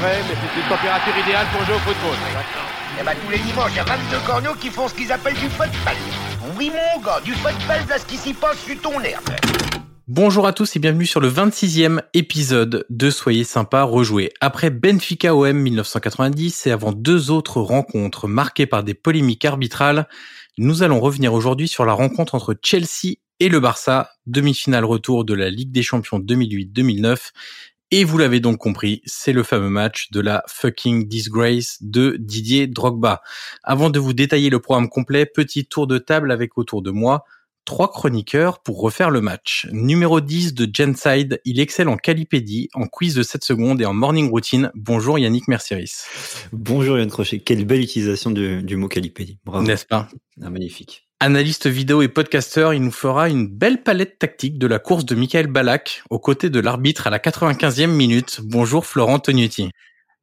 frais, mais c'est une température idéale pour jouer au football. Et bah tous les dimanches, il y a 22 corneaux qui font ce qu'ils appellent du football. Oui mon gars, du football, là ce qui s'y passe sur ton herbe. Bonjour à tous et bienvenue sur le 26e épisode de Soyez sympa rejouer. Après Benfica OM 1990 et avant deux autres rencontres marquées par des polémiques arbitrales, nous allons revenir aujourd'hui sur la rencontre entre Chelsea et le Barça, demi-finale retour de la Ligue des Champions 2008-2009. Et vous l'avez donc compris, c'est le fameux match de la fucking disgrace de Didier Drogba. Avant de vous détailler le programme complet, petit tour de table avec autour de moi trois chroniqueurs pour refaire le match. Numéro 10 de Genside, il excelle en calipédie, en quiz de 7 secondes et en morning routine. Bonjour Yannick Mercieris. Bonjour Yann Crochet, quelle belle utilisation du, du mot calipédie. Bravo. N'est-ce pas? Ah, Magnifique. Analyste vidéo et podcasteur, il nous fera une belle palette tactique de la course de Michael Balak aux côtés de l'arbitre à la 95e minute. Bonjour Florent Tognetti.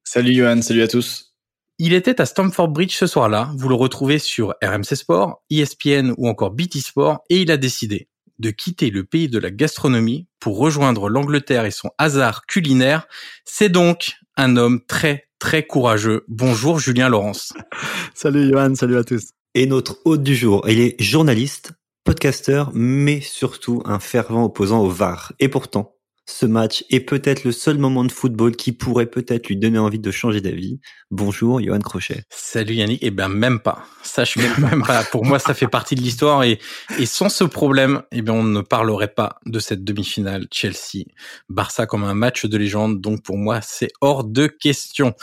Salut Johan, salut à tous. Il était à Stamford Bridge ce soir-là. Vous le retrouvez sur RMC Sport, ESPN ou encore BT Sport et il a décidé de quitter le pays de la gastronomie pour rejoindre l'Angleterre et son hasard culinaire. C'est donc un homme très très courageux. Bonjour Julien Laurence. salut Johan, salut à tous et notre hôte du jour. Il est journaliste, podcasteur, mais surtout un fervent opposant au VAR. Et pourtant, ce match est peut-être le seul moment de football qui pourrait peut-être lui donner envie de changer d'avis. Bonjour, Johan Crochet. Salut Yannick. Eh ben, même pas. Sache même, même pas. Pour moi, ça fait partie de l'histoire et, sans ce problème, eh bien, on ne parlerait pas de cette demi-finale Chelsea-Barça comme un match de légende. Donc, pour moi, c'est hors de question.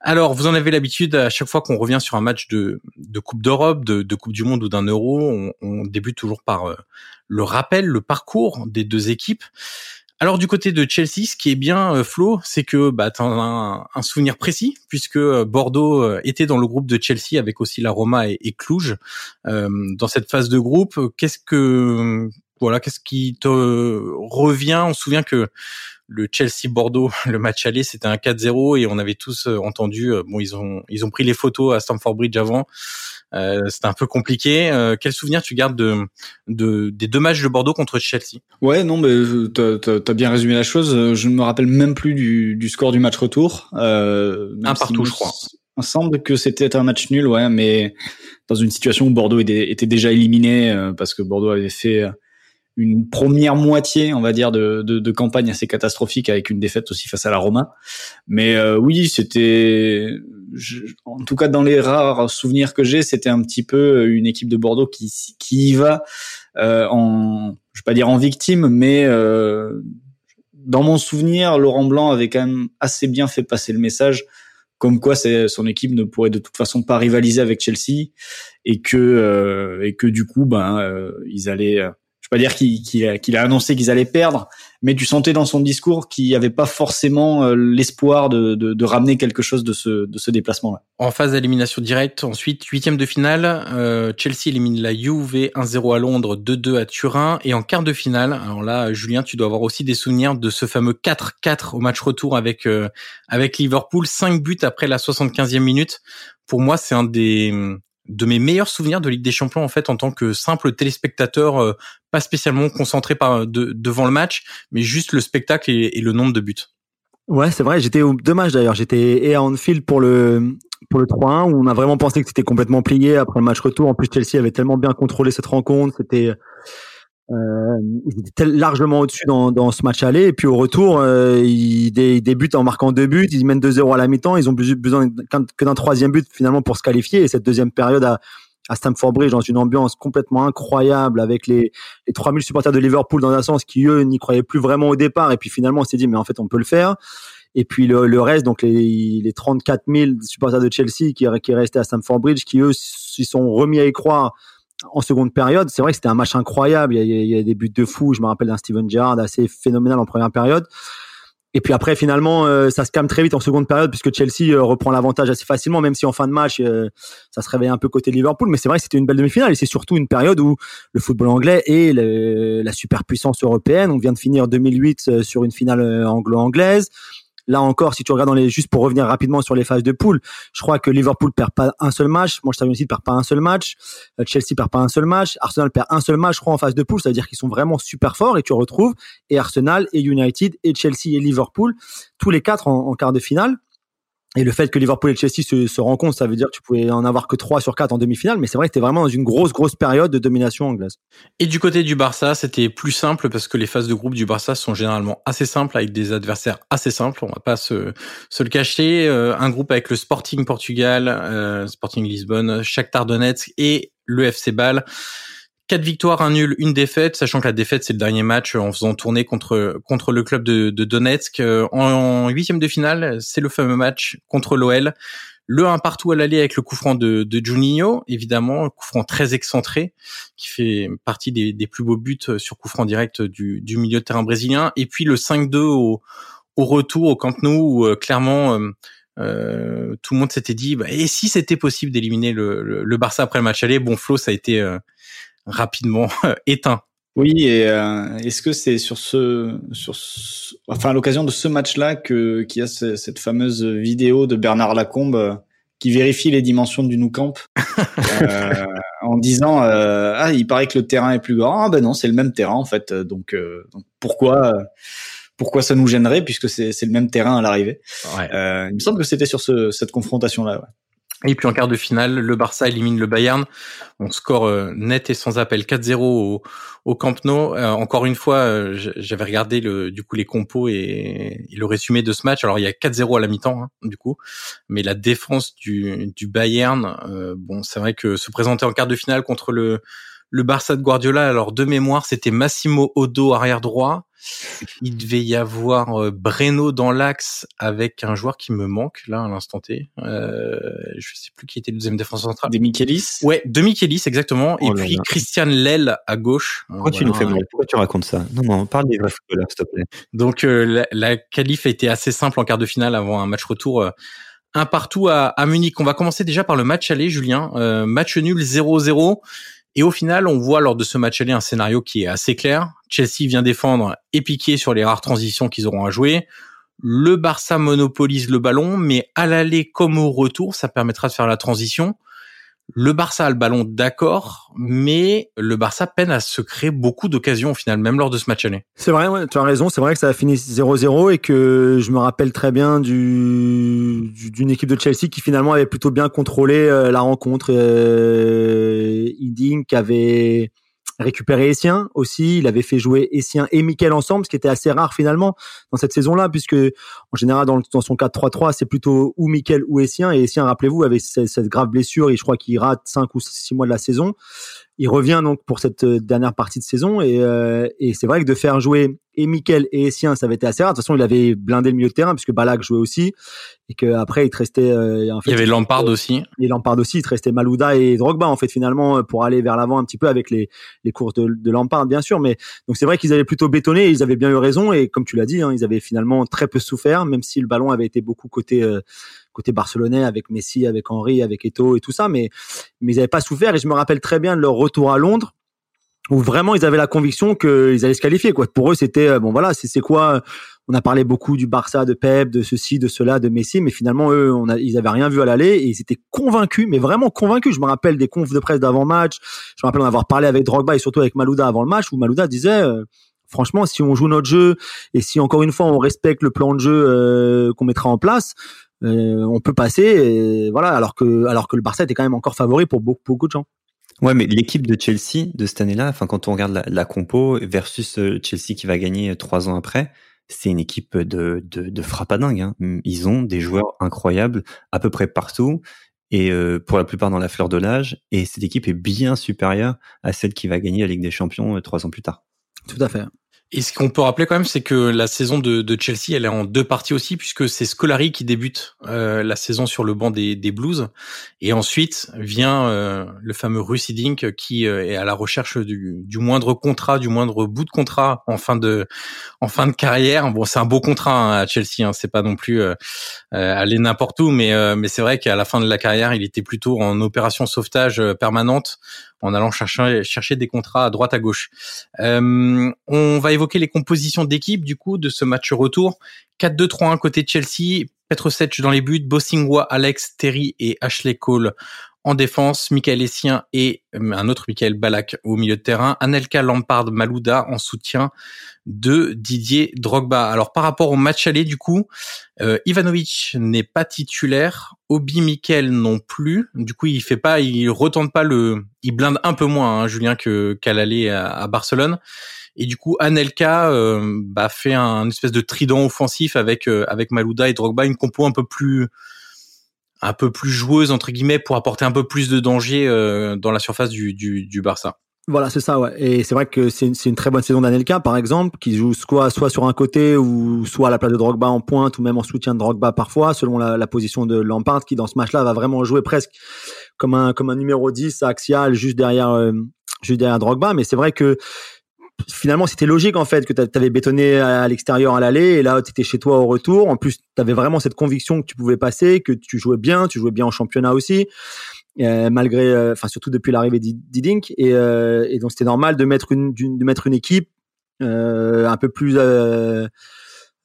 Alors, vous en avez l'habitude, à chaque fois qu'on revient sur un match de, Coupe d'Europe, de, Coupe du Monde ou d'un Euro, on, on, débute toujours par euh, le rappel, le parcours des deux équipes. Alors du côté de Chelsea, ce qui est bien, euh, Flo, c'est que bah, as un, souvenir précis, puisque euh, Bordeaux euh, était dans le groupe de Chelsea avec aussi la Roma et, et Cluj. dans cette phase de groupe, qu'est-ce que voilà, qu'est-ce qui te revient? On se souvient que le Chelsea-Bordeaux, le match aller, c'était un 4-0 et on avait tous entendu. bon, ils ont ils ont pris les photos à Stamford Bridge avant. Euh, c'était un peu compliqué. Euh, quel souvenir tu gardes de, de, des deux matchs de Bordeaux contre Chelsea? Ouais, non, mais t'as as, bien résumé la chose. Je ne me rappelle même plus du, du score du match retour. Euh, un partout, je crois. Il semble que c'était un match nul, ouais, mais dans une situation où Bordeaux était, était déjà éliminé euh, parce que Bordeaux avait fait une première moitié, on va dire, de, de, de, campagne assez catastrophique avec une défaite aussi face à la Roma. Mais euh, oui, c'était, en tout cas dans les rares souvenirs que j'ai, c'était un petit peu une équipe de Bordeaux qui, qui y va euh, en, je vais pas dire en victime, mais euh, dans mon souvenir, Laurent Blanc avait quand même assez bien fait passer le message comme quoi son équipe ne pourrait de toute façon pas rivaliser avec Chelsea et que euh, et que du coup ben euh, ils allaient pas dire qu'il a, annoncé qu'ils allaient perdre, mais tu sentais dans son discours qu'il n'y avait pas forcément euh, l'espoir de, ramener quelque chose de ce, de ce déplacement-là. En phase d'élimination directe, ensuite, huitième de finale, euh, Chelsea élimine la Juve 1-0 à Londres, 2-2 à Turin, et en quart de finale, alors là, Julien, tu dois avoir aussi des souvenirs de ce fameux 4-4 au match retour avec, euh, avec Liverpool, 5 buts après la 75e minute. Pour moi, c'est un des de mes meilleurs souvenirs de Ligue des Champions en fait en tant que simple téléspectateur, euh, pas spécialement concentré par devant le match, mais juste le spectacle et, le nombre de buts. Ouais, c'est vrai. J'étais au dommage d'ailleurs. J'étais et à Anfield pour le pour le 3-1 où on a vraiment pensé que c'était complètement plié après le match retour. En plus, Chelsea avait tellement bien contrôlé cette rencontre. C'était euh, ils étaient largement au-dessus dans, ce match aller. Et puis au retour, euh, ils, débutent en marquant deux buts. Ils mènent 2-0 à la mi-temps. Ils ont besoin que d'un troisième but finalement pour se qualifier. Et cette deuxième période à, Stamford Bridge dans une ambiance complètement incroyable avec les, les 3000 supporters de Liverpool dans un sens qui eux n'y croyaient plus vraiment au départ. Et puis finalement on s'est dit mais en fait on peut le faire. Et puis le, le reste, donc les, les 34 000 supporters de Chelsea qui, qui restaient à Stamford Bridge, qui eux s'y sont remis à y croire en seconde période, c'est vrai que c'était un match incroyable. Il y, a, des buts de fou. Je me rappelle d'un Steven Gerrard assez phénoménal en première période. Et puis après, finalement, euh, ça se calme très vite en seconde période puisque Chelsea euh, reprend l'avantage assez facilement, même si en fin de match, euh, ça se réveille un peu côté Liverpool. Mais c'est vrai que c'était une belle demi-finale et c'est surtout une période où le football anglais est la superpuissance européenne. On vient de finir 2008 sur une finale anglo-anglaise. Là encore, si tu regardes dans les, juste pour revenir rapidement sur les phases de poule, je crois que Liverpool perd pas un seul match, Manchester United perd pas un seul match, euh, Chelsea perd pas un seul match, Arsenal perd un seul match, je crois, en phase de poule, c'est-à-dire qu'ils sont vraiment super forts et tu retrouves et Arsenal et United et Chelsea et Liverpool, tous les quatre en quart de finale. Et le fait que Liverpool et Chelsea se, se rencontrent, ça veut dire que tu pouvais en avoir que 3 sur 4 en demi-finale, mais c'est vrai que c'était vraiment dans une grosse, grosse période de domination anglaise. Et du côté du Barça, c'était plus simple parce que les phases de groupe du Barça sont généralement assez simples avec des adversaires assez simples, on va pas se, se le cacher. Euh, un groupe avec le Sporting Portugal, euh, Sporting Lisbonne, Shakhtar Donetsk et le FC Bâle. Quatre victoires, un nul, une défaite, sachant que la défaite c'est le dernier match en faisant tourner contre contre le club de, Donetsk. Euh, en huitième de finale, c'est le fameux match contre l'OL. Le 1 partout à l'aller avec le coup franc de, Juninho, évidemment, coup franc très excentré, qui fait partie des, plus beaux buts sur coup franc direct du, milieu de terrain brésilien. Et puis le 5-2 au, au retour au Camp Nou, où euh, clairement euh, euh, tout le monde s'était dit, bah, et si c'était possible d'éliminer le, le, Barça après le match aller? Bon, Flo, ça a été rapidement éteint. Oui, et euh, est-ce que c'est sur ce, sur enfin à l'occasion de ce match-là que qu'il y a cette fameuse vidéo de Bernard Lacombe euh, qui vérifie les dimensions du Nou Camp euh, en disant ah il paraît que le terrain est plus grand. Ah ben non, c'est le même terrain en fait. Donc, donc pourquoi pourquoi ça nous gênerait puisque c'est c'est le même terrain à l'arrivée? Ouais. il me semble que c'était sur ce, cette confrontation là. Ouais. Et puis en quart de finale, le Barça élimine le Bayern. On score euh, net et sans appel 4-0 au, au, Camp Nou. Euh, encore une fois, euh, j'avais regardé le, du coup les compos et, le résumé de ce match. Alors il y a 4-0 à la mi-temps hein, du coup, mais la défense du, du Bayern, bon c'est vrai que se présenter en quart de finale contre le le Barça de Guardiola, alors de mémoire, c'était Massimo Odo arrière droit. Il devait y avoir euh, Breno dans l'axe avec un joueur qui me manque là à l'instant T. Euh, je sais plus qui était le deuxième défenseur central. De Michelis. Ouais, de Michelis exactement. et oh puis Christian Lell à gauche. Pourquoi tu nous fais mal? Pourquoi tu racontes ça? Non, non, parle des vrais footballeurs, s'il te plaît. Donc euh, la, la qualif a été assez simple en quart de finale avant un match retour. Euh, un partout à, à, Munich. On va commencer déjà par le match aller, Julien. match nul 0-0 et au final, on voit lors de ce match aller un scénario qui est assez clair. Chelsea vient défendre et piquer sur les rares transitions qu'ils auront à jouer. Le Barça monopolise le ballon, mais à l'aller comme au retour, ça permettra de faire la transition. Le Barça a le ballon, d'accord, mais le Barça peine à se créer beaucoup d'occasions au final, même lors de ce match aller. C'est vrai, tu as raison. C'est vrai que ça a fini 0-0 et que je me rappelle très bien du d'une équipe de Chelsea qui finalement avait plutôt bien contrôlé euh, la rencontre. Euh, qui avait récupéré Essien aussi. Il avait fait jouer Essien et Mikel ensemble, ce qui était assez rare finalement dans cette saison-là, puisque en général dans, son 4-3-3, c'est plutôt ou Mikel ou Essien. Et Essien, rappelez-vous, avait cette, cette, grave blessure et je crois qu'il rate 5 ou 6 mois de la saison. Il revient donc pour cette euh, dernière partie de saison et, euh, et c'est vrai que de faire jouer et Mikel et Essien, ça avait été assez rare. De toute façon, il avait blindé le milieu de terrain puisque Balak jouait aussi et que après il te restait. Euh, en fait, il y avait Lampard aussi. Et Lampard aussi, il te restait Malouda et Drogba en fait finalement pour aller vers l'avant un petit peu avec les les courses de, de Lampard bien sûr. Mais donc c'est vrai qu'ils avaient plutôt bétonné et ils avaient bien eu raison et comme tu l'as dit, hein, ils avaient finalement très peu souffert même si le ballon avait été beaucoup côté côté barcelonais avec Messi, avec Henry, avec Eto et tout ça, mais mais ils n'avaient pas souffert. Et je me rappelle très bien de leur retour à Londres où vraiment ils avaient la conviction qu'ils allaient se qualifier. Quoi. Pour eux, c'était euh, bon voilà, c'est quoi On a parlé beaucoup du Barça, de Pep, de ceci, de cela, de Messi, mais finalement eux, ils avaient rien vu à l'aller et ils étaient convaincus, mais vraiment convaincus. Je me rappelle des confs de presse d'avant match. Je me rappelle en avoir parlé avec Drogba et surtout avec Malouda avant le match où Malouda disait. Euh, franchement, si on joue notre jeu et si encore une fois on respecte le plan de jeu euh, qu'on mettra en place, euh, on peut passer, et voilà, alors que alors que le Barça était quand même encore favori pour beaucoup, beaucoup de gens. Ouais, mais l'équipe de Chelsea de cette année-là, enfin quand on regarde la, la, compo versus euh, Chelsea qui va gagner trois ans après, c'est une équipe de de, de frappadingue. Hein. Ils ont des joueurs incroyables à peu près partout et euh, pour la plupart dans la fleur de l'âge. Et cette équipe est bien supérieure à celle qui va gagner la Ligue des Champions trois ans plus tard. Tout à fait. Et ce qu'on peut rappeler quand même, c'est que la saison de, de, Chelsea, elle est en deux parties aussi, puisque c'est Scolari qui débute euh, la saison sur le banc des, des Blues, et ensuite vient euh, le fameux Russie Dink qui euh, est à la recherche du, du, moindre contrat, du moindre bout de contrat en fin de en fin de carrière. Bon, c'est un beau contrat hein, à Chelsea, hein, c'est pas non plus aller n'importe où, mais mais c'est vrai qu'à la fin de la carrière, il était plutôt en opération sauvetage permanente en allant chercher chercher des contrats à droite à gauche. on va évoquer les compositions d'équipe du coup de ce match retour. 4-2-3-1 côté Chelsea, Petrosetch dans les buts, Bossingwa, Alex, Terry et Ashley Cole en défense, Michael Essien et euh, un autre Michael Balak au milieu de terrain, Anelka Lampard Malouda en soutien de Didier Drogba. Alors par rapport au match aller du coup, euh, Ivanovic n'est pas titulaire, Obi Mikel non plus. Du coup, il fait pas, il retente pas le, il blinde un peu moins hein, Julien que qu'à l'aller à, Barcelone. Et du coup, Anelka euh, bah, fait un espèce de trident offensif avec euh, avec Malouda et Drogba, une compo un peu plus un peu plus joueuse entre guillemets pour apporter un peu plus de danger euh, dans la surface du, du, du Barça. Voilà, c'est ça, ouais. Et c'est vrai que c'est une, une, très bonne saison d'Anelka, par exemple, qui joue soit, soit sur un côté ou soit à la place de Drogba en pointe ou même en soutien de Drogba parfois, selon la, la position de Lampard, qui dans ce match-là va vraiment jouer presque comme un, comme un numéro 10 axial juste derrière, euh, juste derrière Drogba. Mais c'est vrai que finalement, c'était logique en fait que tu avais bétonné à l'extérieur à l'aller et là tu étais chez toi au retour. En plus, tu avais vraiment cette conviction que tu pouvais passer, que tu jouais bien, tu jouais bien en championnat aussi. Euh, malgré, euh, enfin surtout depuis l'arrivée d'Idink et, euh, et donc c'était normal de mettre une de mettre une équipe un peu plus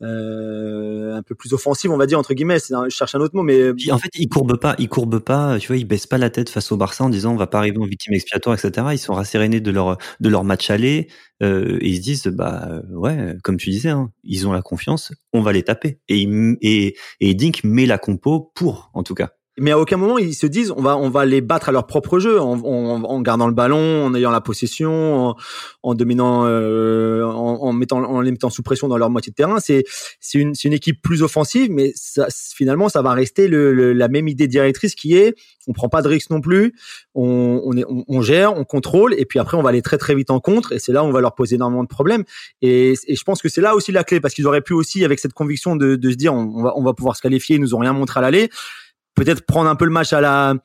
euh, un peu plus offensive, on va dire entre guillemets. je cherche un autre mot, mais en fait, ils courbent pas, ils courbent pas. Tu vois, ils baissent pas la tête face au Barça en disant on va pas arriver en victime expiatoire, etc. Ils sont rassérénés de leur de leur match aller euh, et ils se disent bah ouais, comme tu disais, hein, ils ont la confiance, on va les taper. Et et et Dink met la compo pour, en tout cas mais à aucun moment ils se disent on va on va les battre à leur propre jeu en, en, en gardant le ballon, en ayant la possession, en, en dominant, euh, en, mettant en les mettant sous pression dans leur moitié de terrain. C'est c'est une c'est une équipe plus offensive, mais ça, finalement ça va rester le, la même idée directrice qui est on prend pas de risque non plus, on on, est, on, gère, on contrôle et puis après on va aller très très vite en contre et c'est là où on va leur poser énormément de problèmes et, et je pense que c'est là aussi la clé parce qu'ils auraient pu aussi avec cette conviction de, de se dire on, va on va pouvoir se qualifier, ils nous ont rien montré à l'aller peut-être prendre un peu le match à la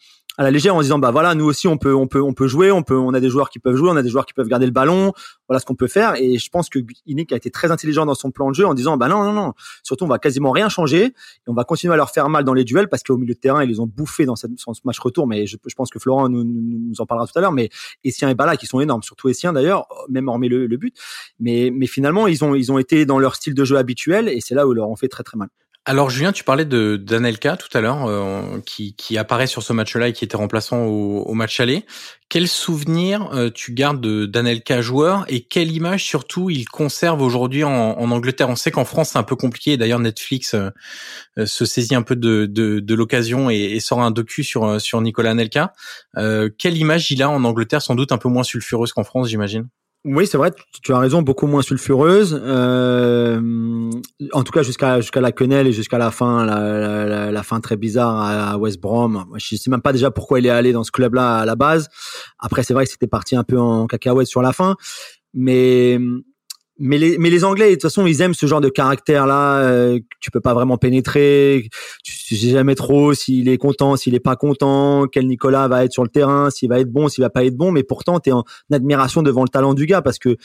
à la légère en disant bah voilà nous aussi on peut on peut on peut jouer on peut on a des joueurs qui peuvent jouer on a des joueurs qui peuvent garder le ballon. Voilà ce qu'on peut faire. Et je pense que Inik a été très intelligent dans son plan de jeu en disant bah non non non. Surtout on va quasiment rien changer. Et on va continuer à leur faire mal dans les duels parce qu'au milieu de terrain ils les ont bouffés dans, ce match retour. Mais je, je pense que Florent nous, nous, en parlera tout à l'heure. Mais Essien et Bala qui sont énormes surtout Essien d'ailleurs même hormis le, le but. Mais mais finalement ils ont ils ont été dans leur style de jeu habituel et c'est là où ils leur ont fait très très mal alors Julien, tu parlais de d'Anelka tout à l'heure, euh, qui, apparaît sur ce match-là et qui était remplaçant au, match aller. Quel souvenir euh, tu gardes d'Anelka joueur et quelle image surtout il conserve aujourd'hui en, Angleterre? On sait qu'en France c'est un peu compliqué. D'ailleurs Netflix euh, se saisit un peu de, de, de l'occasion et, et, sort un docu sur sur Nicolas Anelka. quelle image il a en Angleterre Sans doute un peu moins sulfureuse qu'en France, j'imagine? Oui, c'est vrai, tu as raison, beaucoup moins sulfureuse. Euh, en tout cas, jusqu'à jusqu'à la quenelle et jusqu'à la fin, la, la, la, fin très bizarre à West Brom. Je sais même pas déjà pourquoi il est allé dans ce club-là à la base. Après, c'est vrai que c'était parti un peu en cacahuète sur la fin, mais mais les, mais les Anglais, de toute façon, ils aiment ce genre de caractère-là. Euh, tu peux pas vraiment pénétrer. Tu sais jamais trop s'il est content, s'il est pas content, quel Nicolas va être sur le terrain, s'il va être bon, s'il va pas être bon. Mais pourtant, tu es en admiration devant le talent du gars parce que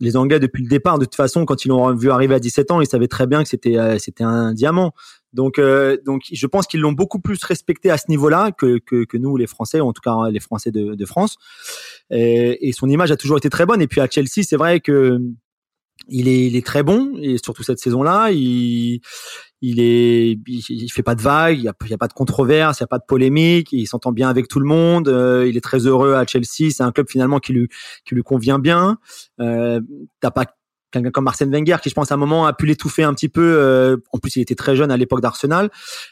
les Anglais, depuis le départ, de toute façon, quand ils l'ont vu arriver à 17 ans, ils savaient très bien que c'était euh, c'était un diamant. Donc, euh, donc, je pense qu'ils l'ont beaucoup plus respecté à ce niveau-là que, que, que, nous, les Français, en tout cas les Français de, de France. Et, son image a toujours été très bonne. Et puis à Chelsea, c'est vrai que il est, il est très bon et surtout cette saison-là, il, il est, il, fait pas de vagues, il y a, pas de controverse, il y a pas de polémique, il s'entend bien avec tout le monde, euh, il est très heureux à Chelsea, c'est un club finalement qui lui, qui lui convient bien. Euh, T'as pas quelqu'un comme Arsène Wenger qui je pense à un moment a pu l'étouffer un petit peu euh, en plus il était très jeune à l'époque d'Arsenal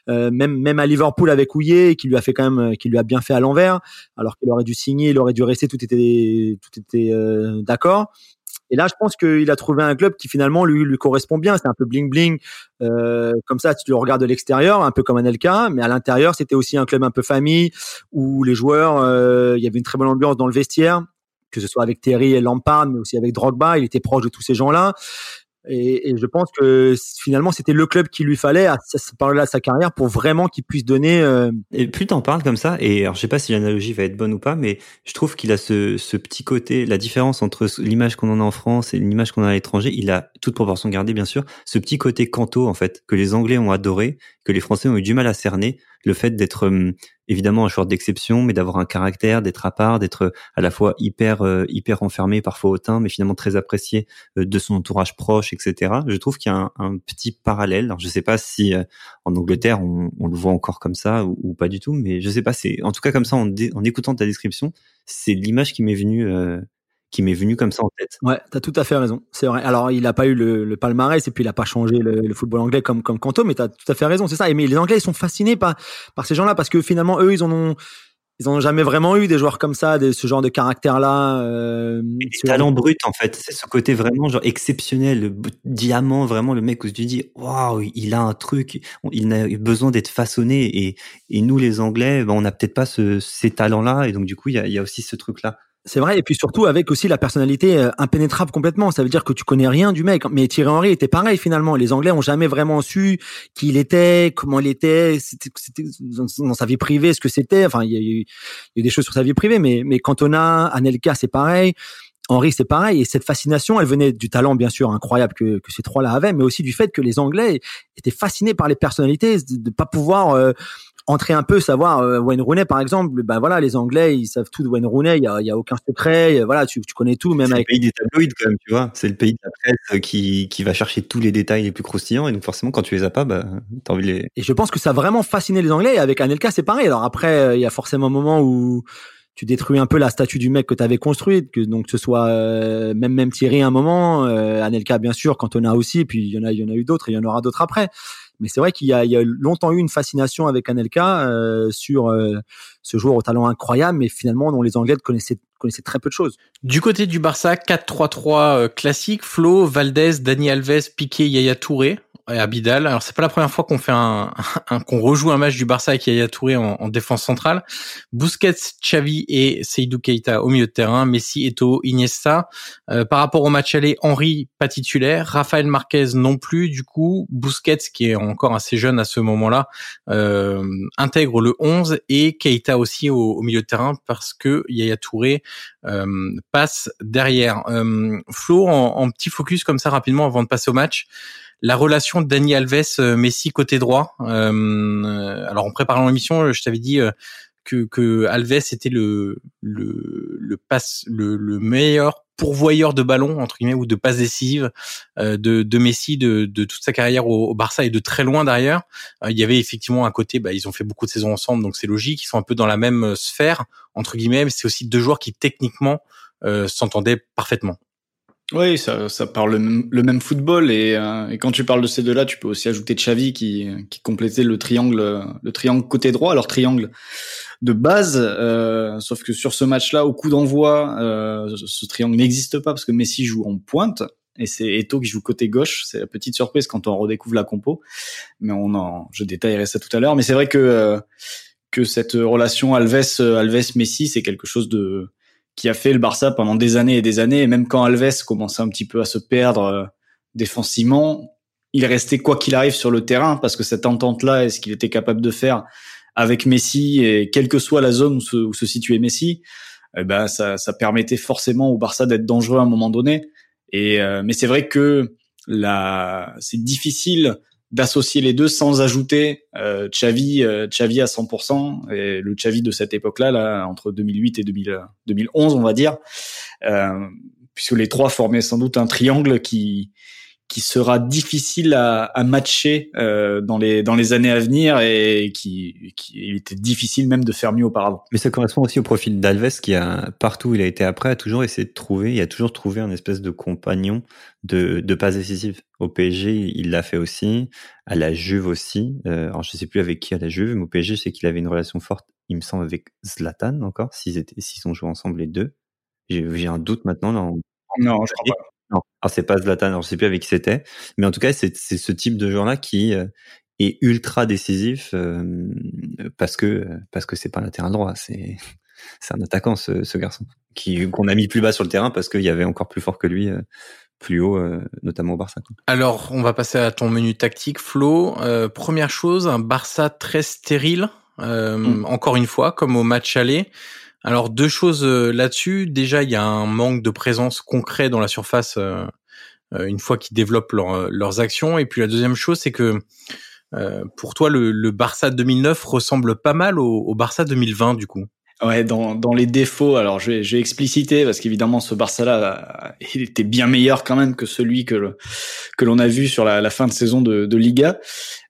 euh, même même à Liverpool avec Houillet qui lui a fait quand même qui lui a bien fait à l'envers alors qu'il aurait dû signer il aurait dû rester tout était tout était euh, d'accord et là, je pense qu'il a trouvé un club qui finalement lui, lui correspond bien. C'est un peu bling bling, euh, comme ça, tu le regardes de l'extérieur, un peu comme un LK, mais à l'intérieur, c'était aussi un club un peu famille où les joueurs, euh, il y avait une très bonne ambiance dans le vestiaire, que ce soit avec Terry et Lampard, mais aussi avec Drogba. Il était proche de tous ces gens-là. Et, je pense que finalement, c'était le club qu'il lui fallait à ce là sa carrière pour vraiment qu'il puisse donner. Euh... Et plus t'en parles comme ça, et alors je sais pas si l'analogie va être bonne ou pas, mais je trouve qu'il a ce, ce petit côté, la différence entre l'image qu'on en a en France et l'image qu'on a à l'étranger, il a toute proportion gardée bien sûr, ce petit côté canto en fait que les Anglais ont adoré, que les Français ont eu du mal à cerner, le fait d'être hum, évidemment un joueur d'exception, mais d'avoir un caractère, d'être à part, d'être à la fois hyper euh, hyper enfermé, parfois hautain, mais finalement très apprécié euh, de son entourage proche, etc. Je trouve qu'il y a un, petit parallèle. Alors, je sais pas si euh, en Angleterre on, le voit encore comme ça ou, pas du tout, mais je sais pas. C'est en tout cas comme ça en écoutant ta description, c'est l'image qui m'est venue qui m'est venu comme ça en tête. Ouais, t'as tout à fait raison. C'est vrai. Alors, il a pas eu le, le palmarès et puis il a pas changé le, le football anglais comme comme Kanto, mais t'as tout à fait raison. C'est ça. Et mais les Anglais, ils sont fascinés par par ces gens-là parce que finalement, eux, ils en ont ils ont jamais vraiment eu des joueurs comme ça, de ce genre de caractère-là. Euh, des talents bruts en fait. C'est ce côté vraiment genre exceptionnel, le diamant, vraiment le mec où tu dis waouh, il a un truc, il a besoin d'être façonné et et nous les Anglais, ben, on n'a peut-être pas ce, ces talents-là et donc du coup il y a, il y a aussi ce truc-là. C'est vrai, et puis surtout avec aussi la personnalité euh, impénétrable complètement. Ça veut dire que tu connais rien du mec. Mais Thierry Henry était pareil finalement. Les Anglais ont jamais vraiment su qui il était, comment il était, c'était, dans sa vie privée, ce que c'était. Enfin, il y, a eu, y a des choses sur sa vie privée, mais mais Cantona, Anelka, c'est pareil. Henry, c'est pareil. Et cette fascination, elle venait du talent, bien sûr, incroyable que, que ces trois-là avaient, mais aussi du fait que les Anglais étaient fascinés par les personnalités, de, de pas pouvoir euh, entrer un peu, savoir euh, Wayne Rooney par exemple. Ben voilà, les Anglais ils savent tout de Wayne Rooney. Il y a, y a aucun secret. Voilà, tu, tu connais tout, même avec. C'est le pays des tabloïds quand même, tu vois. C'est le pays de la presse qui qui va chercher tous les détails les plus croustillants et donc forcément quand tu les as pas, bah t'as envie de les. Et je pense que ça a vraiment fasciné les Anglais. Et avec Anelka c'est pareil. Alors après, il y a forcément un moment où tu détruis un peu la statue du mec que tu avais construite, que donc ce soit euh, même même Thierry à un moment, euh, Anelka bien sûr, Cantona aussi, puis il y en a il y en a eu d'autres, et il y en aura d'autres après. Mais c'est vrai qu'il y y a longtemps eu une fascination avec Anelka euh, sur euh, ce joueur au talent incroyable, mais finalement, dont les Anglais connaissaient, connaissaient très peu de choses. Du côté du Barça, 4-3-3 euh, classique, Flo, Valdez, Dani Alves, Piqué, Yaya Touré et Abidal. Alors c'est pas la première fois qu'on fait un, un qu'on rejoue un match du Barça avec Yaya Touré en, en, défense centrale. Busquets, Xavi et Seydou Keita au milieu de terrain, Messi, Eto, Iniesta. Euh, par rapport au match aller, Henri pas titulaire, Rafael Marquez non plus. Du coup, Busquets qui est encore assez jeune à ce moment-là euh, intègre le 11 et Keita aussi au, au, milieu de terrain parce que Yaya Touré euh, passe derrière. Euh, Flo en, en petit focus comme ça rapidement avant de passer au match la relation Dani Alves Messi côté droit. Euh, alors en préparant l'émission, je t'avais dit que, que Alves était le le passe le, le meilleur pourvoyeur de ballon entre guillemets ou de passes décisives euh, de, de Messi de, de toute sa carrière au, au Barça et de très loin derrière. Euh, il y avait effectivement un côté, bah, ils ont fait beaucoup de saisons ensemble, donc c'est logique. Ils sont un peu dans la même sphère entre guillemets, mais c'est aussi deux joueurs qui techniquement euh, s'entendaient parfaitement. Oui, ça, ça parle le même, le même football et, euh, et, quand tu parles de ces deux-là, tu peux aussi ajouter Xavi qui, qui complétait le triangle, le triangle côté droit, alors triangle de base, euh, sauf que sur ce match-là, au coup d'envoi, euh, ce triangle n'existe pas parce que Messi joue en pointe et c'est Eto qui joue côté gauche. C'est la petite surprise quand on redécouvre la compo, mais on en, je détaillerai ça tout à l'heure. Mais c'est vrai que euh, que cette relation Alves Alves Messi, c'est quelque chose de qui a fait le Barça pendant des années et des années. Et même quand Alves commençait un petit peu à se perdre euh, défensivement, il restait quoi qu'il arrive sur le terrain parce que cette entente-là est ce qu'il était capable de faire avec Messi et quelle que soit la zone où se, situait Messi, eh ben ça, ça permettait forcément au Barça d'être dangereux à un moment donné. Et euh, mais c'est vrai que là, c'est difficile d'associer les deux sans ajouter euh, Xavi, euh, Xavi à 100% et le Xavi de cette époque-là, là entre 2008 et 2000, 2011, on va dire, euh, puisque les trois formaient sans doute un triangle qui qui sera difficile à, à matcher euh, dans les dans les années à venir et qui, qui il était difficile même de faire mieux auparavant. Mais ça correspond aussi au profil d'Alves qui a partout où il a été après a toujours essayé de trouver, il a toujours trouvé un espèce de compagnon de de passes décisives. Au PSG, il l'a fait aussi, à la Juve aussi. Euh, alors je sais plus avec qui à la Juve, mais au PSG, sais qu'il avait une relation forte, il me semble avec Zlatan encore, s'ils étaient s'ils ont joué ensemble les deux. J'ai un doute maintenant là. Non, je crois pas. Non, alors c'est pas Zlatan, alors je sais plus avec qui c'était, mais en tout cas c'est ce type de joueur-là qui euh, est ultra décisif euh, parce que parce que c'est pas un terrain droit, c'est c'est un attaquant ce, ce garçon qui qu'on a mis plus bas sur le terrain parce qu'il y avait encore plus fort que lui. Euh, plus haut, euh, notamment au Barça. Alors, on va passer à ton menu tactique, Flo. Euh, première chose, un Barça très stérile, mm. encore une fois, comme au match aller. Alors deux choses là-dessus. Déjà, il y a un manque de présence concret dans la surface euh, une fois qu'ils développent leur, leurs actions. Et puis la deuxième chose, c'est que pour toi, le, le, Barça 2009 ressemble pas mal au, au Barça 2020 du coup. Ouais, dans, dans les défauts, alors je vais, je vais expliciter parce qu'évidemment ce Barça-là, il était bien meilleur quand même que celui que que l'on a vu sur la, la, fin de saison de, de, Liga.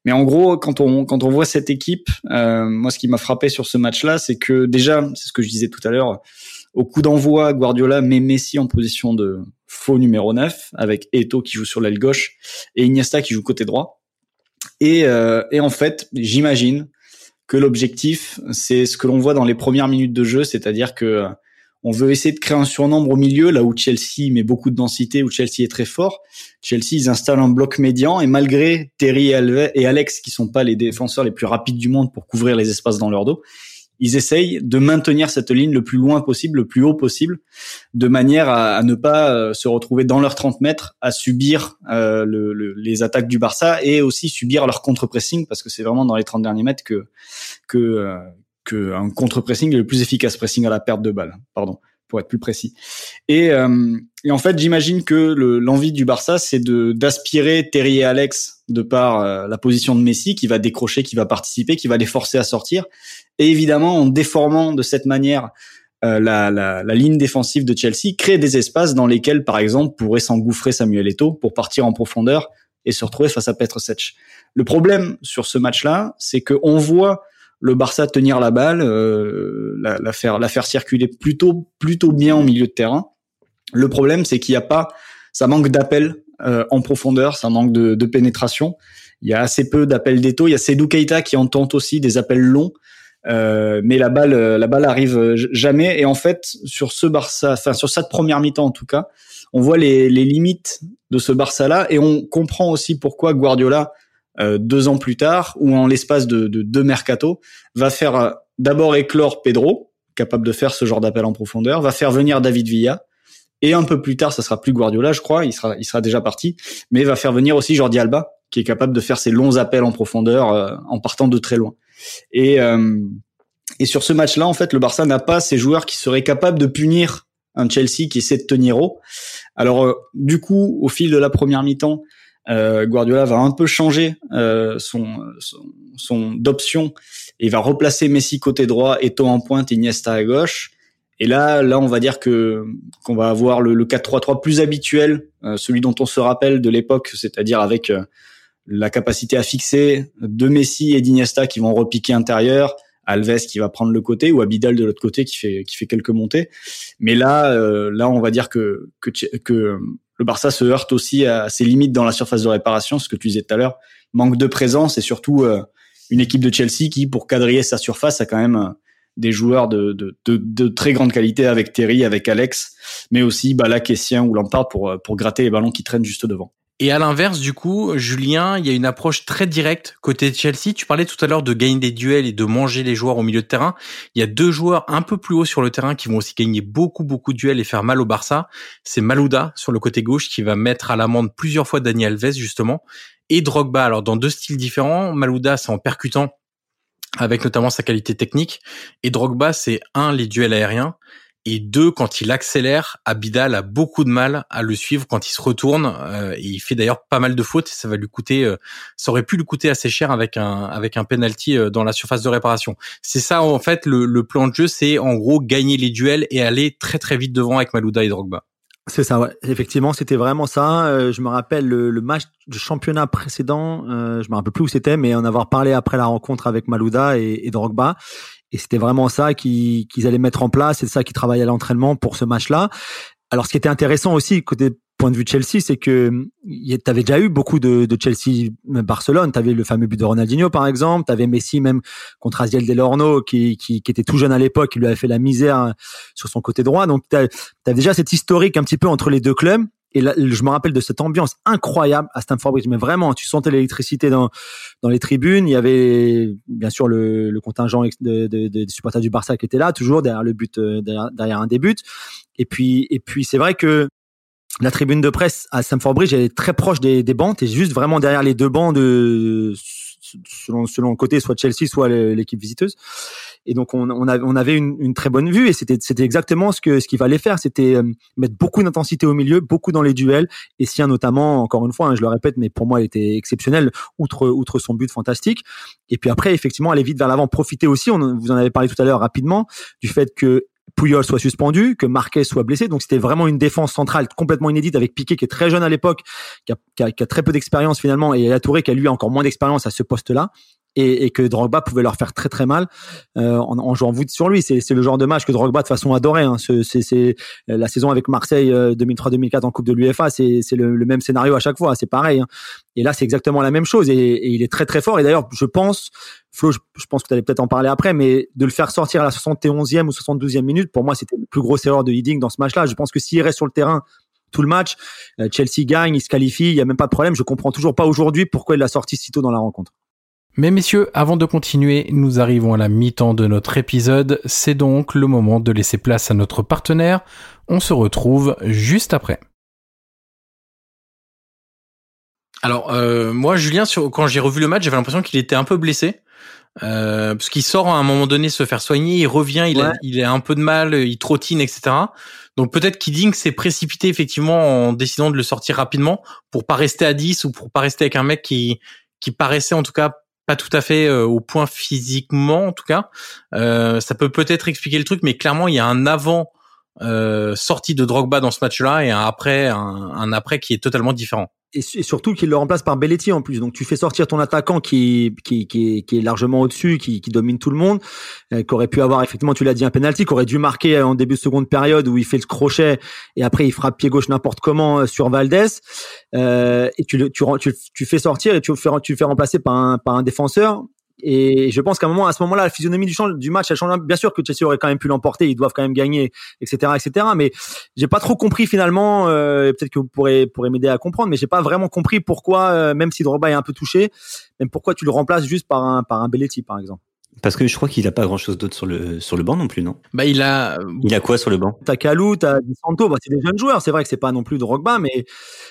Mais en gros, quand on quand on voit cette équipe, euh, moi ce qui m'a frappé sur ce match-là, c'est que déjà, c'est ce que je disais tout à l'heure, au coup d'envoi, Guardiola met Messi en position de faux numéro 9 avec Eto qui joue sur l'aile gauche et Iniesta qui joue côté droit. Et, euh, et en fait, j'imagine que l'objectif, c'est ce que l'on voit dans les premières minutes de jeu, c'est-à-dire que on veut essayer de créer un surnombre au milieu, là où Chelsea met beaucoup de densité, où Chelsea est très fort. Chelsea, ils installent un bloc médian et malgré Terry et Alex, qui sont pas les défenseurs les plus rapides du monde pour couvrir les espaces dans leur dos, ils essayent de maintenir cette ligne le plus loin possible, le plus haut possible, de manière à, ne pas euh, se retrouver dans leurs 30 mètres à subir euh, le, les attaques du Barça et aussi subir leur contre-pressing parce que c'est vraiment dans les 30 derniers mètres que que euh, un contre-pressing est le plus efficace pressing à la perte de balle. Pardon pour être plus précis. Et, euh, et en fait, j'imagine que l'envie du Barça, c'est de d'aspirer Terry et Alex de par euh, la position de Messi, qui va décrocher, qui va participer, qui va les forcer à sortir, et évidemment en déformant de cette manière euh, la, la, la, ligne défensive de Chelsea, créer des espaces dans lesquels, par exemple, pourrait s'engouffrer Samuel Eto'o pour partir en profondeur et se retrouver face à Petr Sech. Le problème sur ce match-là, c'est que on voit le Barça tenir la balle, euh, la, la, faire la faire circuler plutôt plutôt bien au milieu de terrain. Le problème, c'est qu'il n'y a pas, ça manque d'appels euh, en profondeur, ça manque de, de, pénétration. Il y a assez peu d'appels d'étau. Il y a Sedou Keita qui en tente aussi des appels longs, euh, mais la balle la balle arrive jamais. Et en fait, sur ce Barça, enfin sur cette première mi-temps en tout cas, on voit les, les limites de ce Barça là et on comprend aussi pourquoi Guardiola euh, deux ans plus tard, ou en l'espace de, deux mercato, va faire euh, d'abord éclore Pedro, capable de faire ce genre d'appel en profondeur, va faire venir David Villa, et un peu plus tard, ça sera plus Guardiola, je crois, il sera, il sera déjà parti, mais va faire venir aussi Jordi Alba, qui est capable de faire ses longs appels en profondeur euh, en partant de très loin. Et, et sur ce match-là, en fait, le Barça n'a pas ces joueurs qui seraient capables de punir un Chelsea qui essaie de tenir haut. Alors, du coup, au fil de la première mi-temps, euh, Guardiola va un peu changer euh, son, son, son d'option et va replacer Messi côté droit, Eto en pointe, Iniesta à gauche. Et là, là, on va dire que qu'on va avoir le, le 4-3-3 plus habituel, euh, celui dont on se rappelle de l'époque, c'est-à-dire avec la capacité à fixer deux Messi et d'Iniesta qui vont repiquer intérieur, Alves qui va prendre le côté ou Abidal de l'autre côté qui fait qui fait quelques montées. Mais là, là, on va dire que que, que le Barça se heurte aussi à ses limites dans la surface de réparation, ce que tu disais tout à l'heure, manque de présence et surtout euh, une équipe de Chelsea qui, pour quadriller sa surface, a quand même euh, des joueurs de, très grande qualité avec Terry, avec Alex, mais aussi bah, là, Kessien ou Lampard euh, pour gratter les ballons qui traînent juste devant. Et à l'inverse, du coup, Julien, il y a une approche très directe côté de Chelsea. Tu parlais tout à l'heure de gagner des duels et de manger les joueurs au milieu de terrain. Il y a deux joueurs un peu plus haut sur le terrain qui vont aussi gagner beaucoup, beaucoup de duels et faire mal au Barça. C'est Malouda sur le côté gauche qui va mettre à l'amende plusieurs fois Daniel Alves, justement, et Drogba. Alors, dans deux styles différents, Malouda, c'est en percutant avec notamment sa qualité technique. Et Drogba, c'est un, les duels aériens et deux, quand il accélère, Abidal a beaucoup de mal à le suivre quand il se retourne. Euh, et il fait d'ailleurs pas mal de fautes. Ça va lui coûter, euh, ça aurait pu lui coûter assez cher avec un avec un penalty euh, dans la surface de réparation. C'est ça en fait le, le plan de jeu, c'est en gros gagner les duels et aller très très vite devant avec Malouda et Drogba. C'est ça, ouais. Effectivement, c'était vraiment ça. je me rappelle le, le, match de championnat précédent. Euh, je me rappelle plus où c'était, mais en avoir parlé après la rencontre avec Malouda et, et Drogba. Et c'était vraiment ça qu'ils allaient mettre en place, c'est ça qu'ils travaillaient à l'entraînement pour ce match-là. Alors, ce qui était intéressant aussi côté point de vue de Chelsea, c'est que tu avais déjà eu beaucoup de, Chelsea Barcelone. Tu avais le fameux but de Ronaldinho, par exemple. Tu avais Messi même contre Asiel Delorno, qui, qui, était tout jeune à l'époque, qui lui avait fait la misère sur son côté droit. Donc, tu as, déjà cette historique un petit peu entre les deux clubs. Et là, je me rappelle de cette ambiance incroyable à Stamford Bridge. Mais vraiment, tu sentais l'électricité dans dans les tribunes. Il y avait bien sûr le, le contingent de, de, de, supporters du Barça qui était là, toujours derrière le but, euh, derrière, derrière un des buts. Et puis et puis c'est vrai que la tribune de presse à Stamford Bridge elle est très proche des, des bancs. T'es juste vraiment derrière les deux bancs de selon selon le côté, soit Chelsea, soit l'équipe visiteuse. Et donc on, on, avait une, une, très bonne vue et c'était c'était exactement ce que ce qu'il fallait faire, c'était euh, mettre beaucoup d'intensité au milieu, beaucoup dans les duels. Et Sien notamment, encore une fois, hein, je le répète, mais pour moi, il était exceptionnel outre outre son but fantastique. Et puis après, effectivement, aller vite vers l'avant, profiter aussi. On, vous en avez parlé tout à l'heure rapidement du fait que Puyol soit suspendu, que Marquez soit blessé. Donc c'était vraiment une défense centrale complètement inédite avec Piqué qui est très jeune à l'époque, qui a, qui, a, qui a, très peu d'expérience finalement, et la Touré qui a lui encore moins d'expérience à ce poste-là et, et, que Drogba pouvait leur faire très très mal euh, en, en, jouant vite sur lui. C'est, le genre de match que Drogba de façon adorait. Hein. C'est, la saison avec Marseille 2003-2004 euh, en Coupe de l'UEFA, c'est, le, le, même scénario à chaque fois. C'est pareil. Hein. Et là, c'est exactement la même chose. Et, et, il est très très fort. Et d'ailleurs, je pense, Flo, je, je pense que tu allais peut-être en parler après, mais de le faire sortir à la 71e ou 72e minute, pour moi, c'était le plus grosse erreur de Hiddink dans ce match-là. Je pense que s'il reste sur le terrain tout le match, euh, Chelsea gagne, il se qualifie, il y a même pas de problème. Je comprends toujours pas aujourd'hui pourquoi il l'a sorti si tôt dans la rencontre. Mais messieurs, avant de continuer, nous arrivons à la mi-temps de notre épisode. C'est donc le moment de laisser place à notre partenaire. On se retrouve juste après. Alors euh, moi, Julien, sur, quand j'ai revu le match, j'avais l'impression qu'il était un peu blessé. Euh, parce qu'il sort à un moment donné se faire soigner, il revient, il, ouais. a, il a un peu de mal, il trottine, etc. Donc peut-être Kidding s'est précipité effectivement en décidant de le sortir rapidement pour pas rester à 10 ou pour pas rester avec un mec qui qui paraissait en tout cas pas tout à fait euh, au point physiquement en tout cas. Euh, ça peut peut-être expliquer le truc, mais clairement il y a un avant euh, sortie de Drogba dans ce match-là et un après un, un, après qui est totalement différent. Et, surtout qu'il le remplace par Belletti en plus. Donc tu fais sortir ton attaquant qui qui qui est, qui est largement au-dessus, qui, qui domine tout le monde, euh, qui aurait pu avoir effectivement, tu l'as dit, un penalty, qui aurait dû marquer en début de seconde période où il fait le crochet et après il frappe pied gauche n'importe comment euh, sur Valdez. Euh, et tu, tu, tu, tu fais sortir et tu fais tu fais remplacer par un par un défenseur et je pense qu'à un moment, à ce moment-là, la physionomie du, du match, elle change. Bien sûr que Chelsea aurait quand même pu l'emporter, ils doivent quand même gagner, etc., etc. Mais j'ai pas trop compris finalement. Euh, Peut-être que vous pourrez pourrez m'aider à comprendre, mais j'ai pas vraiment compris pourquoi, euh, même si Drogba est un peu touché, même pourquoi tu le remplaces juste par un par un Belletti, par exemple. Parce que je crois qu'il a pas grand chose d'autre sur le sur le banc non plus, non? Bah il a il a quoi sur le banc? T'as Kalou, t'as Di Santo, bah c'est des jeunes joueurs. C'est vrai que c'est pas non plus Drogba, mais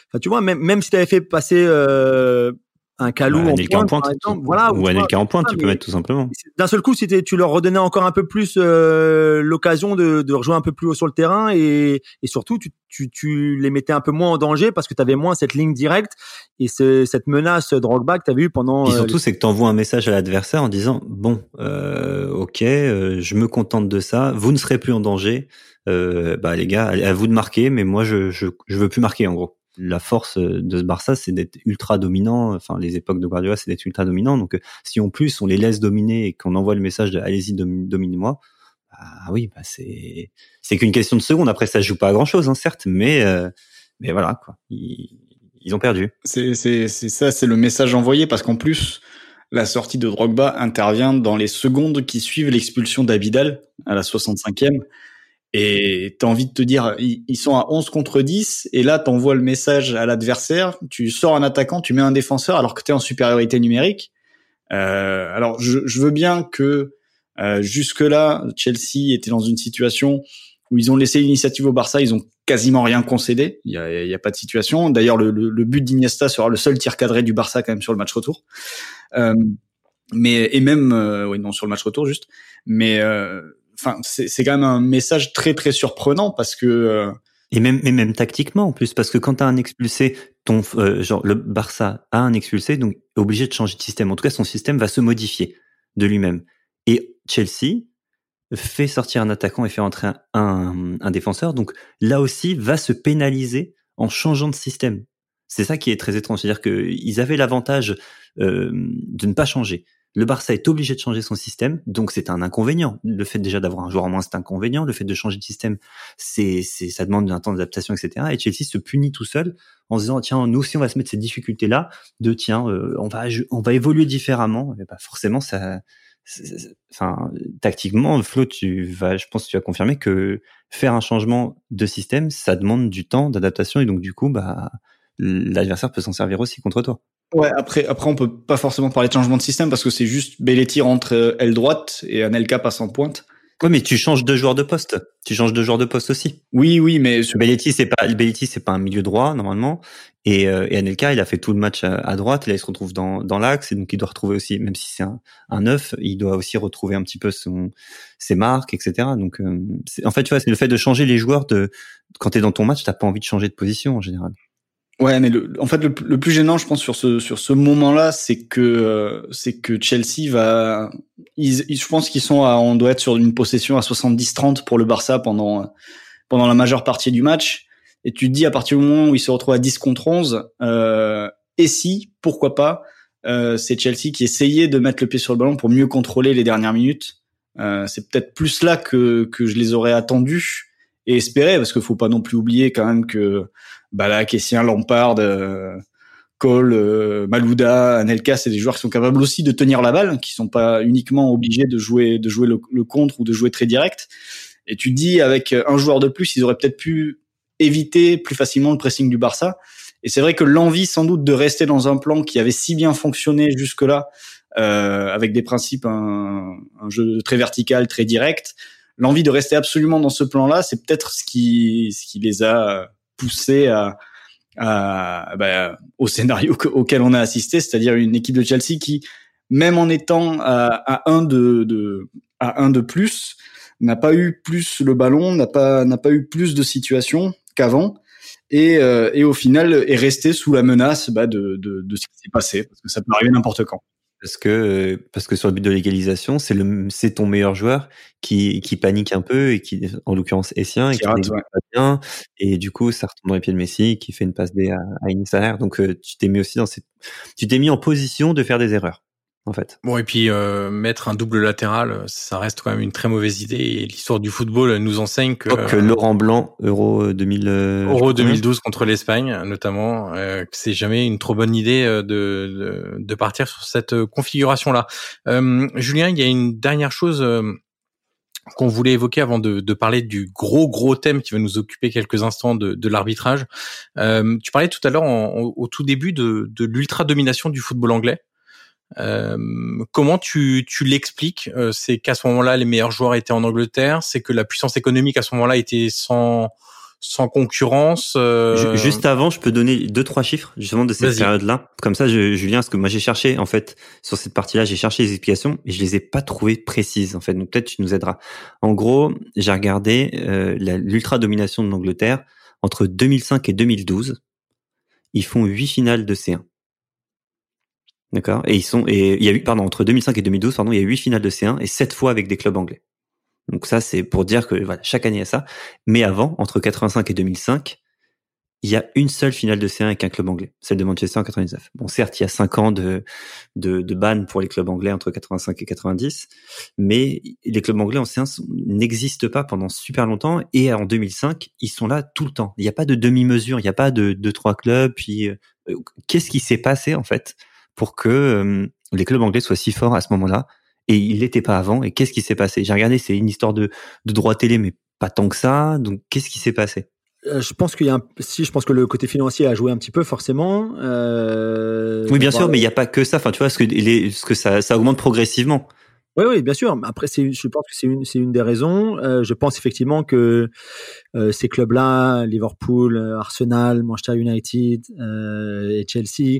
enfin, tu vois même même si t'avais fait passer euh, un Kalou bah, en pointe, pointe, en pointe, par exemple. Voilà, ou Anelka en pointe, tu peux mettre tout simplement. D'un seul coup, c'était tu leur redonnais encore un peu plus euh, l'occasion de, de rejouer un peu plus haut sur le terrain et, et surtout tu, tu, tu les mettais un peu moins en danger parce que tu avais moins cette ligne directe et ce, cette menace Drogba que tu avais eu pendant. Et surtout, euh, c'est que tu envoies un message à l'adversaire en disant bon, euh, ok, euh, je me contente de ça, vous ne serez plus en danger. Euh, bah les gars, à vous de marquer, mais moi je, je je veux plus marquer en gros la force de ce Barça, c'est d'être ultra dominant. Enfin, les époques de Guardiola, c'est d'être ultra dominant. Donc, si en plus on les laisse dominer et qu'on envoie le message de allez-y, dominez-moi, bah oui, bah c'est c'est qu'une question de seconde. Après, ça joue pas à grand chose, hein, certes, mais euh, mais voilà quoi. Ils, ont perdu. C'est c'est c'est ça, c'est le message envoyé parce qu'en plus. La sortie de Drogba intervient dans les secondes qui suivent l'expulsion d'Abidal à la 65e. Et t'as envie de te dire, ils sont à 11 contre 10, et là t'envoies le message à l'adversaire, tu sors un attaquant, tu mets un défenseur alors que t'es en supériorité numérique. Euh, alors je, je, veux bien que euh, jusque-là, Chelsea était dans une situation où ils ont laissé l'initiative au Barça, ils ont quasiment rien concédé, il y a, y a pas de situation. D'ailleurs, le, le, le, but d'Iniesta sera le seul tir cadré du Barça quand même sur le match retour. Euh, mais et même, euh, oui non sur le match retour juste, mais euh, enfin c'est quand même un message très très surprenant parce que euh... et même et même tactiquement en plus parce que quand tu as un expulsé ton euh, genre le Barça a un expulsé donc est obligé de changer de système. En tout cas son système va se modifier de lui-même. Et Chelsea fait sortir un attaquant et fait entrer un, un, un défenseur. Donc là aussi va se pénaliser en changeant de système. C'est ça qui est très étrange. C'est-à-dire que ils avaient l'avantage euh, de ne pas changer le Barça est obligé de changer son système, donc c'est un inconvénient. Le fait déjà d'avoir un joueur en moins, c'est un inconvénient. Le fait de changer de système, c'est, ça demande un temps d'adaptation, etc. Et Chelsea se punit tout seul en se disant tiens, nous aussi on va se mettre ces difficultés-là, de tiens, euh, on va, on va évoluer différemment. Pas forcément, ça, enfin, tactiquement, Flo, tu vas, je pense que tu vas confirmer que faire un changement de système, ça demande du temps d'adaptation et donc du coup, bah, l'adversaire peut s'en servir aussi contre toi. Ouais, après, après, on peut pas forcément parler de changement de système parce que c'est juste Belletti rentre aile droite et Anelka passe en pointe. Oui, mais tu changes de joueur de poste. Tu changes de joueur de poste aussi. Oui, oui, mais Belletti, c'est pas Belletti, c'est pas un milieu droit normalement. Et, euh, et Anelka, il a fait tout le match à, droite. Et là, il se retrouve dans, dans l'axe. Et donc, il doit retrouver aussi, même si c'est un, un neuf, il doit aussi retrouver un petit peu son, ses marques, etc. Donc, euh, en fait, tu vois, c'est le fait de changer les joueurs. De quand t'es dans ton match, t'as pas envie de changer de position en général. Ouais, mais le, en fait, le, plus gênant, je pense, sur ce sur ce moment-là, c'est que euh, c'est que Chelsea va. Ils, je pense qu'ils sont à, on doit être sur une possession à 70-30 pour le Barça pendant pendant la majeure partie du match. Et tu te dis à partir du moment où ils se retrouvent à 10 contre 11, euh, et si, pourquoi pas, euh, c'est Chelsea qui essayait de mettre le pied sur le ballon pour mieux contrôler les dernières minutes. Euh, c'est peut-être plus là que que je les aurais attendus et espérés, parce qu'il faut pas non plus oublier quand même que Bala, Kessien, Lampard, euh, Cole, euh, Malouda, Anelka, c'est des joueurs qui sont capables aussi de tenir la balle, qui sont pas uniquement obligés de jouer de jouer le, contre ou de jouer très direct. Et tu dis avec un joueur de plus, ils auraient peut-être pu éviter plus facilement le pressing du Barça. Et c'est vrai que l'envie sans doute de rester dans un plan qui avait si bien fonctionné jusque-là, euh, avec des principes, un, un, jeu très vertical, très direct, l'envie de rester absolument dans ce plan-là, c'est peut-être ce qui, ce qui les a poussé bah, au scénario auquel on a assisté, c'est-à-dire une équipe de Chelsea qui, même en étant à, à un de, de, à un de plus, n'a pas eu plus le ballon, n'a pas n'a pas eu plus de situations qu'avant, et, euh, et au final est resté sous la menace bah, de ce qui s'est passé, parce que ça peut arriver n'importe quand parce que parce que sur le but de l'égalisation, c'est le c'est ton meilleur joueur qui qui panique un peu et qui en l'occurrence Essien et qui rate, pas bien et du coup ça retombe dans les pieds de Messi qui fait une passe D à, à donc euh, tu t'es mis aussi dans cette tu t'es mis en position de faire des erreurs en fait. Bon et puis euh, mettre un double latéral, ça reste quand même une très mauvaise idée et l'histoire du football nous enseigne que, que Laurent Blanc Euro 2000 euh, Euro 2012 contre l'Espagne notamment euh, que c'est jamais une trop bonne idée de, de, de partir sur cette configuration là. Julien, il y a une dernière chose qu'on voulait évoquer avant de, de, parler du gros gros thème qui va nous occuper quelques instants de, de l'arbitrage. Euh, tu parlais tout à l'heure au tout début de, de l'ultra domination du football anglais. Euh, comment tu, tu l'expliques euh, C'est qu'à ce moment-là, les meilleurs joueurs étaient en Angleterre. C'est que la puissance économique à ce moment-là était sans sans concurrence. Euh... Juste avant, je peux donner deux trois chiffres justement de cette période-là. Comme ça, je, Julien, ce que moi j'ai cherché en fait sur cette partie-là, j'ai cherché les explications et je les ai pas trouvées précises en fait. Donc peut-être tu nous aideras. En gros, j'ai regardé euh, l'ultra domination de l'Angleterre entre 2005 et 2012. Ils font huit finales de C1. D'accord. Et ils sont et il y a eu pardon entre 2005 et 2012 pardon il y a huit finales de C1 et sept fois avec des clubs anglais. Donc ça c'est pour dire que voilà chaque année il y a ça. Mais avant entre 85 et 2005 il y a une seule finale de C1 avec un club anglais, celle de Manchester en 99. Bon, certes, il y a cinq ans de, de, de ban pour les clubs anglais entre 85 et 90, mais les clubs anglais en C1 n'existent pas pendant super longtemps et en 2005, ils sont là tout le temps. Il n'y a pas de demi-mesure, il n'y a pas de deux, trois clubs, puis euh, qu'est-ce qui s'est passé en fait? Pour que euh, les clubs anglais soient si forts à ce moment-là. Et il l'était pas avant. Et qu'est-ce qui s'est passé? J'ai regardé, c'est une histoire de, de droit télé, mais pas tant que ça. Donc, qu'est-ce qui s'est passé? Euh, je pense qu'il y a un, si je pense que le côté financier a joué un petit peu forcément. Euh, oui, bien sûr, mais il n'y a pas que ça. Enfin, tu vois, ce que, les, ce que ça, ça augmente progressivement. Oui, oui, bien sûr. Après, c'est, je pense que c'est une, c'est une des raisons. Euh, je pense effectivement que euh, ces clubs-là, Liverpool, Arsenal, Manchester United et Chelsea,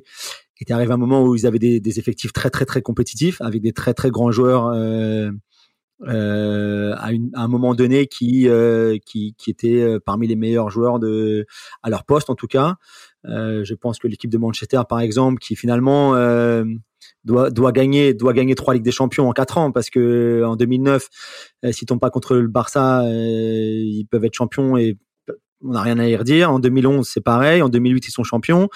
était arrivé un moment où ils avaient des, des, effectifs très très très compétitifs avec des très très grands joueurs euh, euh, à, une, à, un moment donné qui euh, qui, qui étaient euh, parmi les meilleurs joueurs de à leur poste en tout cas. Euh, je pense que l'équipe de Manchester par exemple qui finalement euh, doit doit gagner doit gagner trois ligues des champions en quatre ans parce que en 2009 s'ils tombent pas contre le Barça ils peuvent être champions et on n'a rien à y redire. En 2011 c'est pareil. En 2008 ils sont champions.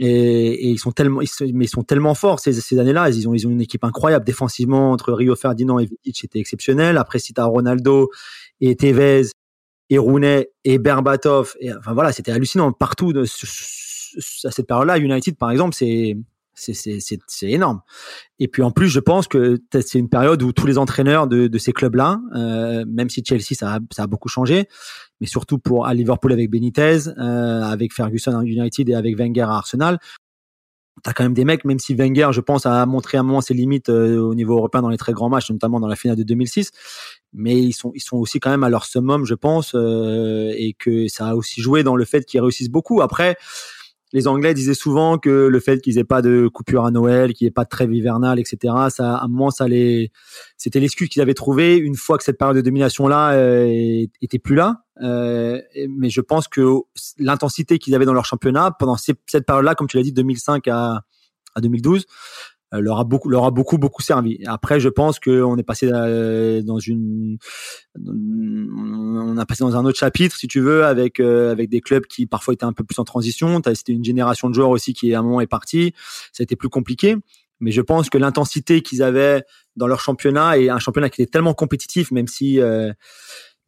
Et, et, ils sont tellement, ils mais ils sont tellement forts ces, ces années-là. Ils ont, ils ont une équipe incroyable défensivement entre Rio Ferdinand et Vitic, c'était exceptionnel. Après, si t'as Ronaldo et Tevez et Rooney et Berbatov, et enfin voilà, c'était hallucinant partout de, à cette période-là. United, par exemple, c'est c'est énorme. Et puis en plus, je pense que c'est une période où tous les entraîneurs de, de ces clubs-là, euh, même si Chelsea ça a, ça a beaucoup changé, mais surtout pour à Liverpool avec Benitez, euh, avec Ferguson à United et avec Wenger à Arsenal, T'as quand même des mecs, même si Wenger, je pense, a montré à un moment ses limites au niveau européen dans les très grands matchs, notamment dans la finale de 2006. Mais ils sont, ils sont aussi quand même à leur summum, je pense, et que ça a aussi joué dans le fait qu'ils réussissent beaucoup. Après, les Anglais disaient souvent que le fait qu'ils aient pas de coupure à Noël, qu'il n'y ait pas de trêve hivernale, etc. Ça, à un moment, ça les, c'était l'excuse qu'ils avaient trouvée une fois que cette période de domination là euh, était plus là. Euh, mais je pense que l'intensité qu'ils avaient dans leur championnat pendant cette période-là, comme tu l'as dit, 2005 à, à 2012, euh, leur a beaucoup leur a beaucoup beaucoup servi. Après, je pense qu'on est passé euh, dans une on a passé dans un autre chapitre, si tu veux, avec euh, avec des clubs qui parfois étaient un peu plus en transition. C'était une génération de joueurs aussi qui à un moment est partie. Ça a été plus compliqué. Mais je pense que l'intensité qu'ils avaient dans leur championnat et un championnat qui était tellement compétitif, même si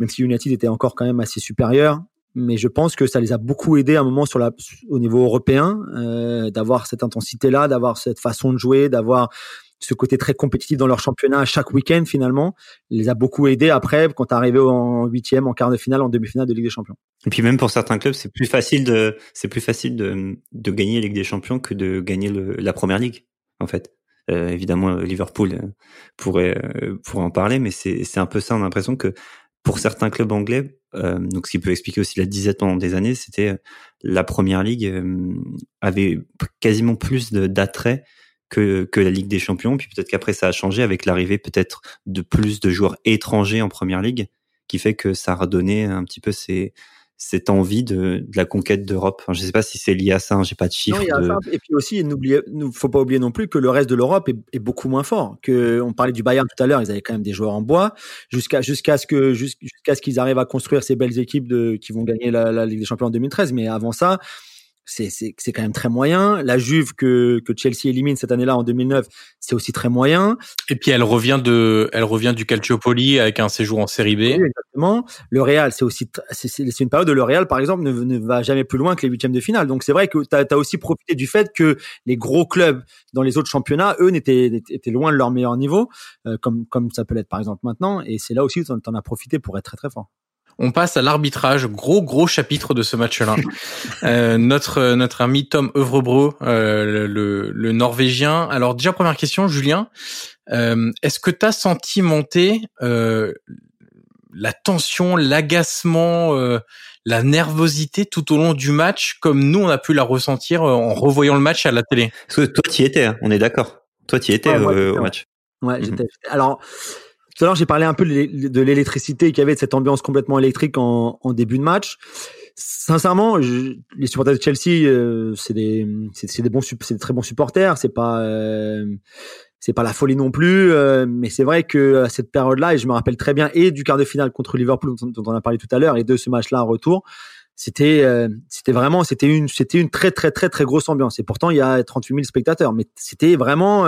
même si United était encore quand même assez supérieur, mais je pense que ça les a beaucoup aidés à un moment sur la, au niveau européen, euh, d'avoir cette intensité-là, d'avoir cette façon de jouer, d'avoir ce côté très compétitif dans leur championnat chaque week-end finalement, les a beaucoup aidés après quand tu arrivé en huitième, en quart de finale, en demi-finale de Ligue des Champions. Et puis même pour certains clubs, c'est plus facile de c'est plus facile de, de gagner la Ligue des Champions que de gagner le, la Première Ligue en fait. Euh, évidemment, Liverpool euh, pourrait euh, pourrait en parler, mais c'est un peu ça. On a l'impression que pour certains clubs anglais, donc ce qui peut expliquer aussi la disette pendant des années, c'était euh, la première ligue euh, avait quasiment plus d'attrait que, que la Ligue des Champions. Puis peut-être qu'après ça a changé avec l'arrivée peut-être de plus de joueurs étrangers en première ligue, qui fait que ça a redonné un petit peu ces, cette envie de, de la conquête d'Europe. Enfin, je ne sais pas si c'est lié à ça, hein, j'ai pas de chiffres. Et puis aussi, il ne faut pas oublier non plus que le reste de l'Europe est, est, beaucoup moins fort. Que on parlait du Bayern tout à l'heure, ils avaient quand même des joueurs en bois jusqu'à jusqu'à ce que jusqu'à ce qu'ils arrivent à construire ces belles équipes de, qui vont gagner la, la Ligue des Champions en 2013. Mais avant ça, c'est quand même très moyen. La Juve que, que Chelsea élimine cette année-là en 2009, c'est aussi très moyen. Et puis elle revient de, elle revient du Calciopoli avec un séjour en Série B. exactement. Le Real, c'est aussi, c'est une période où le Real, par exemple, ne, ne va jamais plus loin que les huitièmes de finale. Donc c'est vrai que tu as, aussi profité du fait que les gros clubs dans les autres championnats, eux, n'étaient étaient loin de leur meilleur niveau, euh, comme comme ça peut l'être par exemple maintenant. Et c'est là aussi où tu en as profité pour être très très fort. On passe à l'arbitrage, gros gros chapitre de ce match-là. euh, notre notre ami Tom Övrebro, euh, le, le, Norvégien. Alors déjà première question, Julien, euh, est-ce que tu as senti monter euh, la tension, l'agacement, euh, la nervosité tout au long du match, comme nous on a pu la ressentir euh, en revoyant le match à la télé? Parce que toi tu y étais, hein, on est d'accord. Toi tu y étais au match. Ouais, mhm. j'étais. Alors tout à l'heure, j'ai parlé un peu de l'électricité qu'il y avait de cette ambiance complètement électrique en, début de match. Sincèrement, les supporters de Chelsea, euh, c'est des, très bons supporters. C'est pas, euh, pas la folie non plus, euh, mais c'est vrai que cette période-là, et je me rappelle très bien, et du quart de finale contre Liverpool dont, on a parlé tout à l'heure, et de ce match-là en retour, c'était, vraiment, c'était une très très très très grosse ambiance. Et pourtant, il y a 38 000 spectateurs, mais c'était vraiment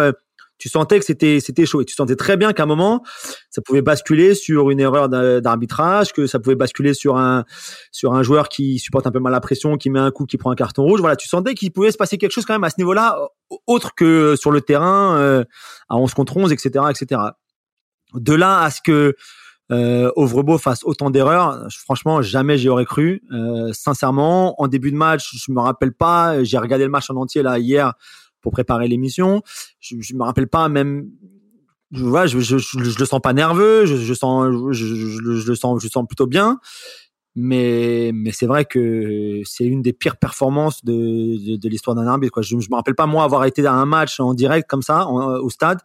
tu sentais que c'était c'était chaud et tu sentais très bien qu'à un moment ça pouvait basculer sur une erreur d'arbitrage, que ça pouvait basculer sur un sur un joueur qui supporte un peu mal la pression, qui met un coup, qui prend un carton rouge. Voilà, tu sentais qu'il pouvait se passer quelque chose quand même à ce niveau-là, autre que sur le terrain euh, à 11 contre 11, etc., etc. De là à ce que euh, fasse autant d'erreurs, franchement, jamais j'y aurais cru. Euh, sincèrement, en début de match, je me rappelle pas. J'ai regardé le match en entier là hier pour préparer l'émission. Je, je me rappelle pas même je, je, je, le sens pas nerveux, je, je sens, je, le sens, je sens plutôt bien. Mais, mais c'est vrai que c'est une des pires performances de, de, de l'histoire d'un arbitre. Quoi. Je, je me rappelle pas moi avoir été dans un match en direct comme ça au stade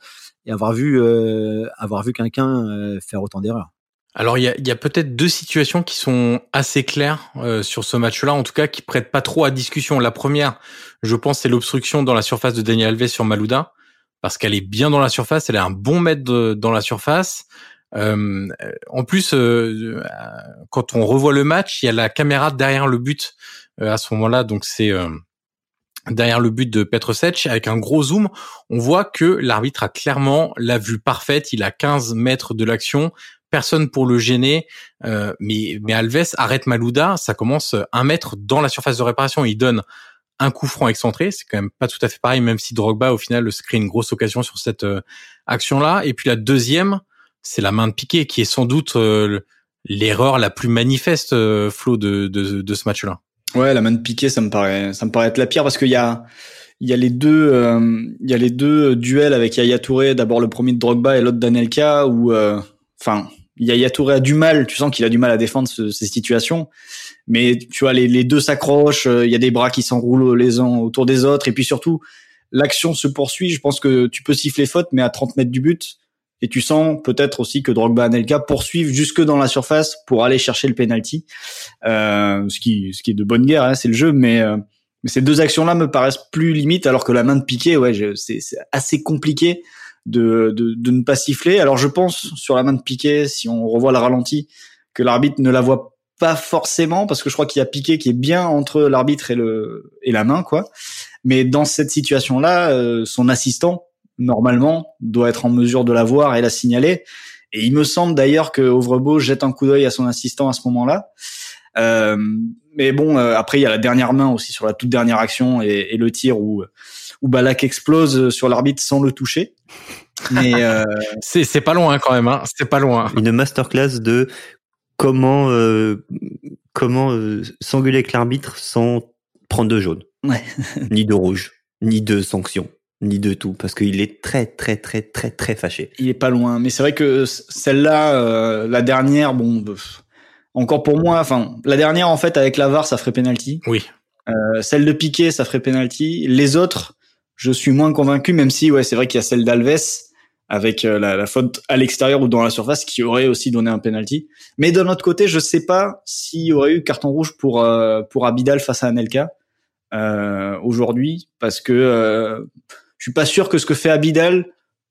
et avoir vu, euh, avoir vu quelqu'un euh, faire autant d'erreurs. Alors il y a, peut-être deux situations qui sont assez claires euh, sur ce match-là, en tout cas qui prêtent pas trop à discussion. La première, je pense, c'est l'obstruction dans la surface de Daniel Alves sur Malouda, parce qu'elle est bien dans la surface, elle est un bon mètre dans la surface. Euh, en plus, euh, quand on revoit le match, il y a la caméra derrière le but à ce moment-là, donc c'est derrière le but de Petrosec, avec un gros zoom, on voit que l'arbitre a clairement la vue parfaite, il a 15 mètres de l'action, personne pour le gêner. Euh, mais, mais Alves arrête Malouda, ça commence un mètre dans la surface de réparation. Il donne un coup franc excentré, c'est quand même pas tout à fait pareil, même si Drogba au final se crée une grosse occasion sur cette euh, action-là. Et puis la deuxième, c'est la main de Piqué, qui est sans doute euh, l'erreur la plus manifeste, Flo, de, de, de ce match-là. Ouais, la main de Piqué, ça me paraît, ça me paraît être la pire parce qu'il y a il y a les deux, euh, il y a les deux duels avec Yaya Touré. D'abord le premier de Drogba et l'autre d'Anelka où, euh, enfin, Yaya Touré a du mal. Tu sens qu'il a du mal à défendre ce, ces situations. Mais tu vois, les, deux s'accrochent. Il y a des bras qui s'enroulent les uns autour des autres. Et puis surtout, l'action se poursuit. Je pense que tu peux siffler faute, mais à 30 mètres du but. Et tu sens peut-être aussi que Drogba et Anelka poursuivent jusque dans la surface pour aller chercher le penalty. Euh, ce qui, ce qui est de bonne guerre, hein, c'est le jeu, mais mais ces deux actions-là me paraissent plus limites, alors que la main de Piqué, ouais, c'est assez compliqué de, de, de, ne pas siffler. Alors je pense sur la main de Piqué, si on revoit le ralenti, que l'arbitre ne la voit pas forcément, parce que je crois qu'il y a Piqué qui est bien entre l'arbitre et le et la main, quoi. Mais dans cette situation-là, euh, son assistant normalement doit être en mesure de la voir et la signaler. Et il me semble d'ailleurs que Ovrebo jette un coup d'œil à son assistant à ce moment-là. Euh, mais bon, euh, après il y a la dernière main aussi sur la toute dernière action et, et le tir où où Balak explose sur l'arbitre sans le toucher. Mais euh... c'est c'est pas loin quand même, hein. C'est pas loin. Une masterclass de comment euh, comment euh, s'engueuler avec l'arbitre sans prendre de jaune, ouais. ni de rouge, ni de sanction ni de tout parce qu'il est très très très très très fâché. Il est pas loin, mais c'est vrai que celle-là, euh, la dernière, bon, encore pour moi, enfin, la dernière, en fait, avec la VAR, ça ferait penalty. Oui. Euh, celle de Piqué, ça ferait penalty. Les autres, je suis moins convaincu, même si, ouais, c'est vrai qu'il y a celle d'Alves avec euh, la, faute à l'extérieur ou dans la surface qui aurait aussi donné un penalty. Mais d'un autre côté, je sais pas s'il y aurait eu carton rouge pour euh, pour Abidal face à Anelka euh, aujourd'hui, parce que euh, je suis pas sûr que ce que fait Abidal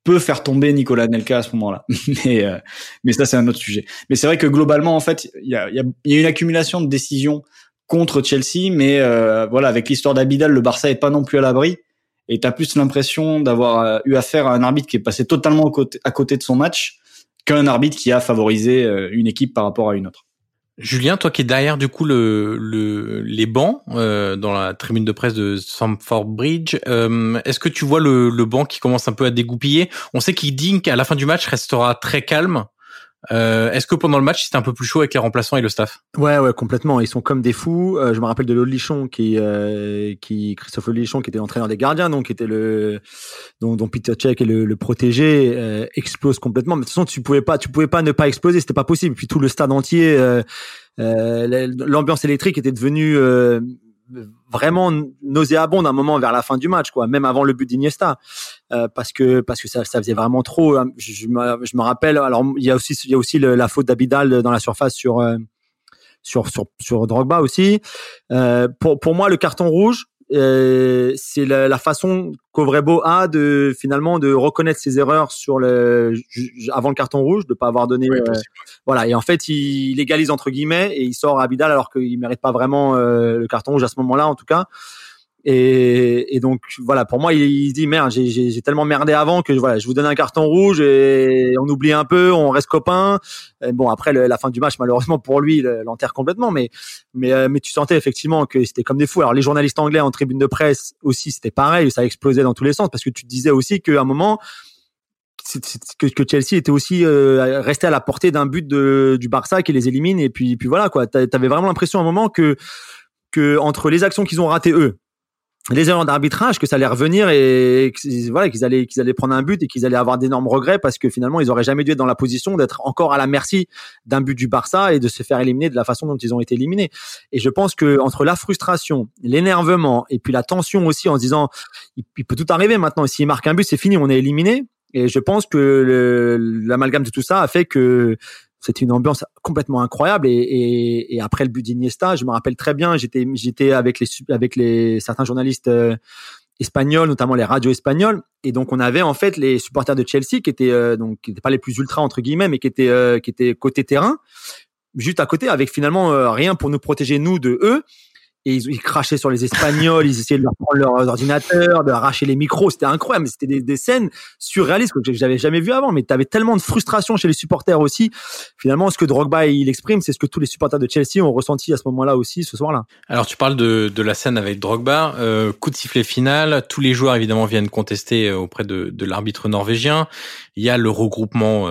peut faire tomber Nicolas Nelka à ce moment-là. mais, euh, mais ça, c'est un autre sujet. Mais c'est vrai que globalement, en fait, il y a, y, a, y a, une accumulation de décisions contre Chelsea, mais voilà, avec l'histoire d'Abidal, le Barça est pas non plus à l'abri. Et t'as plus l'impression d'avoir euh, eu affaire à un arbitre qui est passé totalement à côté, à de son match qu'un arbitre qui a favorisé euh, une équipe par rapport à une autre. Julien, toi qui es derrière du coup le, le les bancs euh, dans la tribune de presse de Stamford Bridge, euh, est-ce que tu vois le, le banc qui commence un peu à dégoupiller? On sait qu'il dit qu'à la fin du match restera très calme. Euh, est-ce que pendant le match c'était un peu plus chaud avec les remplaçants et le staff? Ouais, ouais, complètement. Ils sont comme des fous. Euh, je me rappelle de Lolichon qui, euh, qui Christophe Lolichon qui était l'entraîneur des gardiens, donc qui était le, dont, dont Peter Cech est le, le protégé, euh, explose complètement. Mais de toute façon, tu pouvais pas, tu pouvais pas ne pas exploser, c'était pas possible. Puis tout le stade entier, euh, l'ambiance électrique était devenue vraiment nauséabonde un moment vers la fin du match, quoi, même avant le but d'Iniesta, euh, parce que parce que ça, ça faisait vraiment trop. Hein. Je, je, me, je me rappelle. Alors il y a aussi il y a aussi le, la faute d'Abidal dans la surface sur euh, sur sur sur Drogba aussi. Euh, pour pour moi le carton rouge. Euh, c'est la, la, façon qu'Ovrebo a de finalement de reconnaître ses erreurs sur le avant le carton rouge, de pas avoir donné oui, euh, voilà. Et en fait il, il égalise entre guillemets et il sort Abidal alors qu'il mérite pas vraiment euh, le carton rouge à ce moment-là en tout cas et, et, donc voilà, pour moi, il, il dit merde, j'ai tellement merdé avant que voilà, je vous donne un carton rouge et on oublie un peu, on reste copains. Bon, après la fin du match, malheureusement pour lui, l'enterre complètement. Mais mais euh, mais tu sentais effectivement que c'était comme des fous. Alors les journalistes anglais en tribune de presse aussi, c'était pareil, ça explosait dans tous les sens parce que tu te disais aussi qu'à un moment que, que Chelsea était aussi euh, resté à la portée d'un but de, du Barça qui les élimine et puis puis voilà quoi. T'avais vraiment l'impression à un moment que que entre les actions qu'ils ont ratées eux les erreurs d'arbitrage que ça allait revenir et voilà qu'ils allaient qu'ils allaient prendre un but et qu'ils allaient avoir d'énormes regrets parce que finalement ils auraient jamais dû être dans la position d'être encore à la merci d'un but du Barça et de se faire éliminer de la façon dont ils ont été éliminés. Et je pense que entre la frustration l'énervement et puis la tension aussi en se disant il, il peut tout arriver maintenant. S'il marque un but c'est fini on est éliminé. Et je pense que l'amalgame de tout ça a fait que c'était une ambiance complètement incroyable et, et, et après le but d'Iniesta, je me rappelle très bien, j'étais j'étais avec les avec les certains journalistes euh, espagnols, notamment les radios espagnoles, et donc on avait en fait les supporters de Chelsea qui étaient euh, donc qui n'étaient pas les plus ultra entre guillemets, mais qui étaient euh, qui étaient côté terrain, juste à côté, avec finalement euh, rien pour nous protéger nous de eux et ils, ils, crachaient sur les Espagnols, ils essayaient de leur prendre leurs ordinateurs, de arracher les micros, c'était incroyable, c'était des, des, scènes surréalistes que j'avais jamais vu avant, mais tu avais tellement de frustration chez les supporters aussi. Finalement, ce que Drogba il exprime, c'est ce que tous les supporters de Chelsea ont ressenti à ce moment-là aussi, ce soir-là. Alors tu parles de, de la scène avec Drogba, euh, coup de sifflet final, tous les joueurs évidemment viennent contester auprès de, de l'arbitre norvégien. il y a le regroupement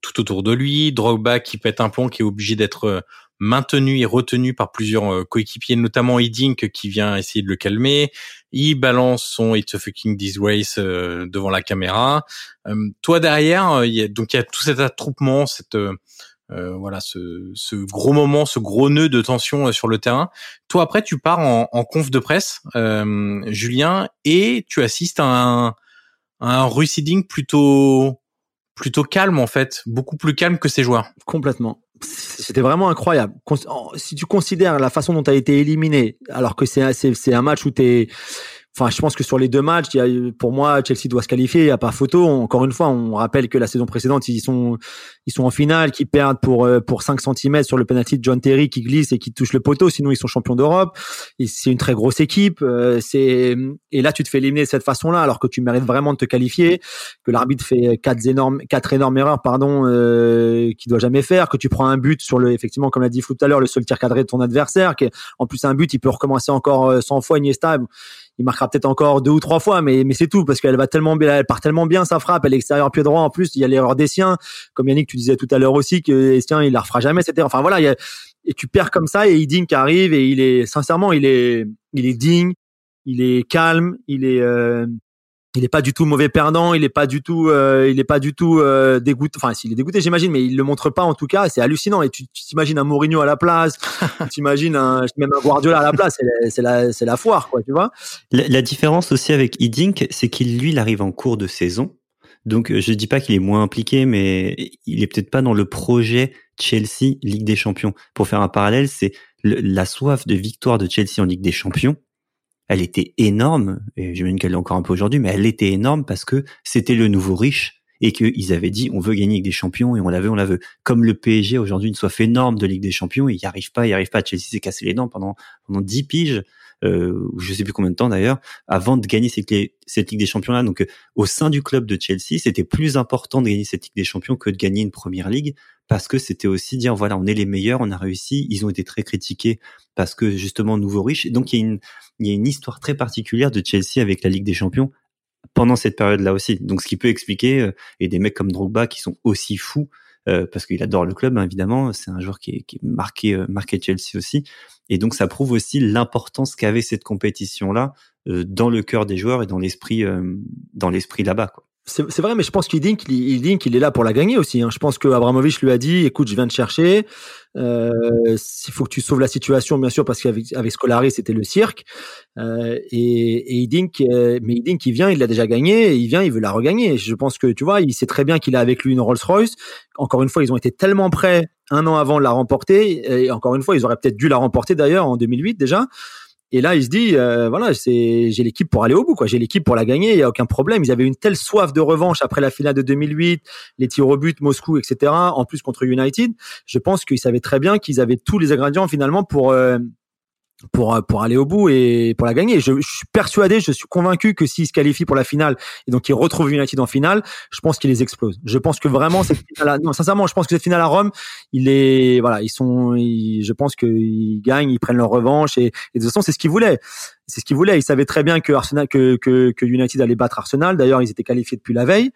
tout autour de lui, Drogba qui pète un plomb, qui est obligé d'être maintenu et retenu par plusieurs coéquipiers, notamment Hiddink qui vient essayer de le calmer. Il balance son It's a fucking disgrace devant la caméra. toi derrière, il y a, donc il y a tout cet attroupement, cette euh, voilà ce, ce, gros moment, ce gros nœud de tension euh, sur le terrain. Toi après tu pars en, en conf de presse, euh, Julien, et tu assistes à un, à un receding plutôt plutôt calme en fait, beaucoup plus calme que ses joueurs. Complètement. C'était vraiment incroyable. Si tu considères la façon dont tu as été éliminé, alors que c'est un match où tu es Enfin, je pense que sur les deux matchs, y a, pour moi, Chelsea doit se qualifier. Il n'y a pas photo. Encore une fois, on rappelle que la saison précédente, ils sont, ils sont en finale, qui perdent pour euh, pour 5 cm sur le penalty de John Terry qui glisse et qui touche le poteau. Sinon, ils sont champions d'Europe. C'est une très grosse équipe. Euh, c'est et là, tu te fais éliminer de cette façon-là, alors que tu mérites vraiment de te qualifier. Que l'arbitre fait quatre énormes, quatre énormes erreurs, pardon, euh, qu'il doit jamais faire. Que tu prends un but sur le, effectivement, comme l'a dit Flou tout à l'heure, le seul tir cadré de ton adversaire. Qui, en plus, un but, il peut recommencer encore 100 fois Iniesta il marquera peut-être encore deux ou trois fois, mais mais c'est tout parce qu'elle va tellement bien, elle part tellement bien sa frappe, elle est extérieur pied droit en plus, il y a l'erreur des siens, comme Yannick tu disais tout à l'heure aussi que Estien il la refera jamais erreur. Enfin voilà, et tu perds comme ça et Iding qui arrive et il est sincèrement il est il est digne, il est calme, il est euh, il est pas du tout mauvais perdant, il est pas du tout, euh, il est pas du tout euh, dégoûté. Enfin, s'il est dégoûté, j'imagine, mais il le montre pas en tout cas. C'est hallucinant. Et tu t'imagines un Mourinho à la place, tu t'imagines un, même un Guardiola à la place. C'est la, c'est la foire, quoi, tu vois. La, différence aussi avec Hiddink, c'est qu'il lui, il arrive en cours de saison. Donc, je dis pas qu'il est moins impliqué, mais il est peut-être pas dans le projet Chelsea Ligue des Champions. Pour faire un parallèle, c'est la soif de victoire de Chelsea en Ligue des Champions elle était énorme, et j'imagine qu'elle est encore un peu aujourd'hui, mais elle était énorme parce que c'était le nouveau riche et qu'ils avaient dit on veut gagner avec des champions et on la veut, on la veut. Comme le PSG aujourd'hui une soif énorme de Ligue des Champions, il n'y arrive pas, il n'y arrive pas. Chelsea s'est cassé les dents pendant pendant dix piges, euh, je sais plus combien de temps d'ailleurs, avant de gagner cette, cette Ligue des Champions là. Donc euh, au sein du club de Chelsea, c'était plus important de gagner cette Ligue des Champions que de gagner une première ligue parce que c'était aussi dire voilà on est les meilleurs, on a réussi. Ils ont été très critiqués parce que justement nouveau riche. Donc il y a une il y a une histoire très particulière de Chelsea avec la Ligue des Champions pendant cette période-là aussi. Donc, ce qui peut expliquer, euh, et des mecs comme Drogba qui sont aussi fous, euh, parce qu'il adore le club, hein, évidemment, c'est un joueur qui est, qui est marqué, euh, marqué Chelsea aussi. Et donc, ça prouve aussi l'importance qu'avait cette compétition-là dans le cœur des joueurs et dans l'esprit, dans l'esprit là-bas. Quoi. C'est vrai, mais je pense qu'il dit qu'il est là pour la gagner aussi. Hein. Je pense que Abramovich lui a dit, écoute, je viens de chercher. Euh, il faut que tu sauves la situation, bien sûr, parce qu'avec avec Scolari, c'était le cirque. Euh, et, et euh, mais Idink, qui vient, il l'a déjà gagné. il vient, il veut la regagner. Je pense que tu vois, il sait très bien qu'il a avec lui une Rolls-Royce. Encore une fois, ils ont été tellement prêts un an avant de la remporter. Et encore une fois, ils auraient peut-être dû la remporter d'ailleurs en 2008 déjà. Et là, il se dit, euh, voilà, c'est, j'ai l'équipe pour aller au bout, quoi. J'ai l'équipe pour la gagner. Il y a aucun problème. Ils avaient une telle soif de revanche après la finale de 2008, les tirs au but, Moscou, etc. En plus contre United, je pense qu'ils savaient très bien qu'ils avaient tous les ingrédients finalement pour euh, pour pour aller au bout et pour la gagner. Je, je suis persuadé, je suis convaincu que s'ils se qualifient pour la finale et donc ils retrouvent United en finale, je pense qu'ils les explosent. Je pense que vraiment cette finale, non sincèrement, je pense que cette finale à Rome, il est voilà, ils sont, je pense qu'ils gagnent, ils prennent leur revanche et, et de toute façon c'est ce qu'ils voulaient. C'est ce qu'ils voulaient. Ils savaient très bien que Arsenal, que, que, que United allait battre Arsenal. D'ailleurs, ils étaient qualifiés depuis la veille.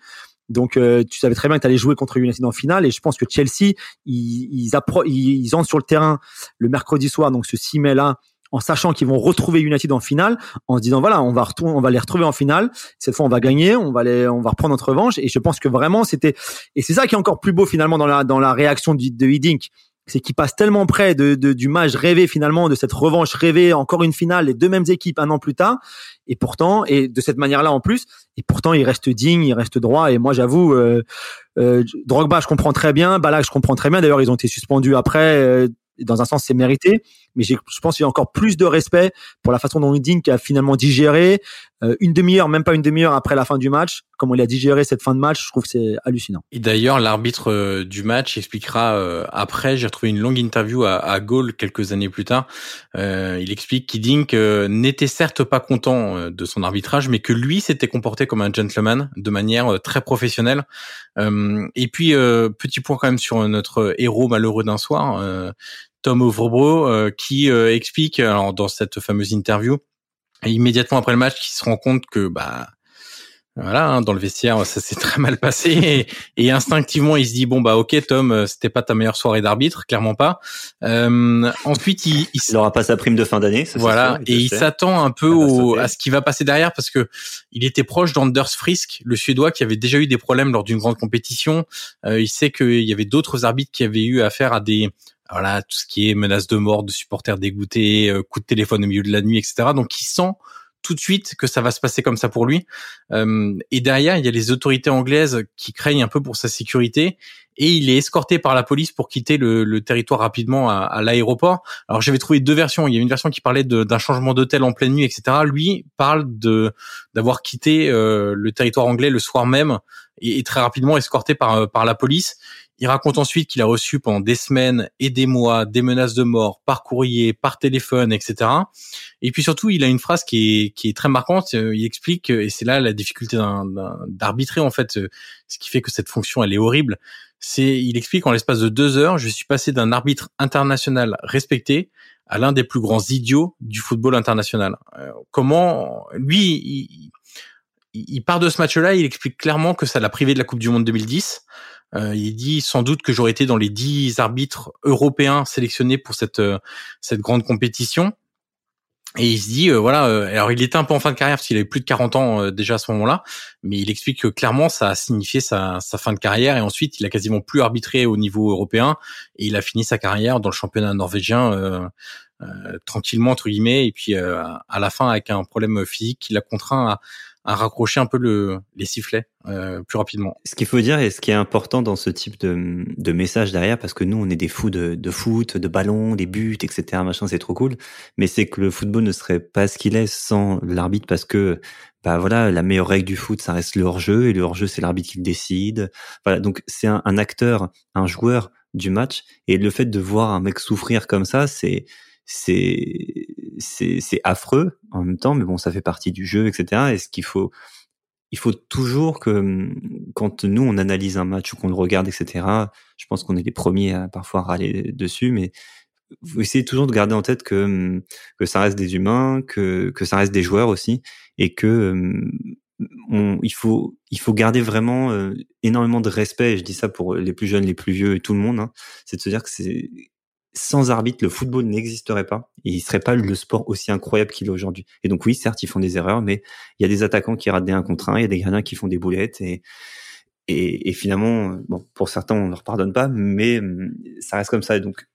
Donc euh, tu savais très bien que tu jouer contre United en finale et je pense que Chelsea ils ils, ils, ils entrent sur le terrain le mercredi soir donc ce 6 mai là en sachant qu'ils vont retrouver United en finale, en se disant voilà, on va retourner, on va les retrouver en finale. Cette fois, on va gagner, on va les, on va reprendre notre revanche. Et je pense que vraiment, c'était, et c'est ça qui est encore plus beau finalement dans la dans la réaction de, de Hiddink, c'est qu'il passe tellement près de, de, du match rêvé finalement, de cette revanche rêvée, encore une finale, les deux mêmes équipes un an plus tard. Et pourtant, et de cette manière-là en plus, et pourtant il reste digne, il reste droit. Et moi, j'avoue, euh, euh, Drogba, je comprends très bien, Balak, je comprends très bien. D'ailleurs, ils ont été suspendus après. Euh, dans un sens, c'est mérité. Mais je pense qu'il y a encore plus de respect pour la façon dont Dink a finalement digéré euh, une demi-heure, même pas une demi-heure après la fin du match, comment il a digéré cette fin de match. Je trouve que c'est hallucinant. Et d'ailleurs, l'arbitre euh, du match expliquera euh, après. J'ai retrouvé une longue interview à, à Gaulle quelques années plus tard. il explique qu'Idink n'était certes pas content de son arbitrage, mais que lui s'était comporté comme un gentleman de manière très professionnelle. et puis, petit point quand même sur notre héros malheureux d'un soir. Tom Overbro, euh, qui euh, explique alors, dans cette fameuse interview, immédiatement après le match, qu'il se rend compte que bah Voilà, hein, dans le vestiaire, ça s'est très mal passé et, instinctivement, il se dit bon bah ok Tom, euh, c'était pas ta meilleure soirée d'arbitre, clairement pas. Euh, ensuite, il, il, il, aura pas sa prime de fin d'année. Voilà, et il s'attend un peu au, à ce qui va passer derrière parce que il était proche d'Anders Frisk, le Suédois qui avait déjà eu des problèmes lors d'une grande compétition. Euh, il sait qu'il y avait d'autres arbitres qui avaient eu affaire à des voilà tout ce qui est menaces de mort, de supporters dégoûtés, euh, coups de téléphone au milieu de la nuit, etc. Donc il sent tout de suite que ça va se passer comme ça pour lui. Euh, et derrière, il y a les autorités anglaises qui craignent un peu pour sa sécurité. Et il est escorté par la police pour quitter le, territoire rapidement à, l'aéroport. Alors j'avais trouvé deux versions. Il y a une version qui parlait d'un changement d'hôtel en pleine nuit, etc. Lui parle de d'avoir quitté euh, le territoire anglais le soir même et, très rapidement escorté par par la police. Il raconte ensuite qu'il a reçu pendant des semaines et des mois des menaces de mort par courrier, par téléphone, etc. Et puis surtout, il a une phrase qui est, qui est très marquante. Euh, il explique, et c'est là la difficulté d'arbitrer en fait, euh, ce qui fait que cette fonction elle est horrible. C'est, il explique en l'espace de deux heures, je suis passé d'un arbitre international respecté à l'un des plus grands idiots du football international. Euh, comment lui, il, il part de ce match-là, il explique clairement que ça l'a privé de la Coupe du Monde 2010. Euh, il dit sans doute que j'aurais été dans les dix arbitres européens sélectionnés pour cette euh, cette grande compétition. Et il se dit euh, voilà, alors il était un peu en fin de carrière parce qu'il avait plus de 40 ans déjà à ce moment-là, mais il explique que clairement ça a signifié sa, sa fin de carrière et ensuite il a quasiment plus arbitré au niveau européen et il a fini sa carrière dans le championnat norvégien tranquillement entre guillemets et puis à la fin avec un problème physique qui l'a contraint à, à raccrocher un peu le, les sifflets euh, plus rapidement. Ce qu'il faut dire et ce qui est important dans ce type de, de message derrière, parce que nous on est des fous de, de foot, de ballon, des buts, etc. Machin, c'est trop cool. Mais c'est que le football ne serait pas ce qu'il est sans l'arbitre, parce que bah voilà, la meilleure règle du foot, ça reste le hors-jeu et le hors-jeu c'est l'arbitre qui le décide. Voilà, donc c'est un, un acteur, un joueur du match et le fait de voir un mec souffrir comme ça, c'est c'est c'est affreux en même temps, mais bon, ça fait partie du jeu, etc. Et ce qu'il faut, il faut toujours que quand nous on analyse un match ou qu'on le regarde, etc. Je pense qu'on est les premiers à parfois râler dessus, mais vous essayez toujours de garder en tête que que ça reste des humains, que que ça reste des joueurs aussi, et que on, il faut il faut garder vraiment euh, énormément de respect. Et je dis ça pour les plus jeunes, les plus vieux et tout le monde. Hein, c'est de se dire que c'est sans arbitre, le football n'existerait pas et il serait pas le sport aussi incroyable qu'il est aujourd'hui. Et donc oui, certes, ils font des erreurs, mais il y a des attaquants qui ratent des 1 contre 1, il y a des gardiens qui font des boulettes et, et, finalement, bon, pour certains, on leur pardonne pas, mais hum, ça reste comme ça. Et donc,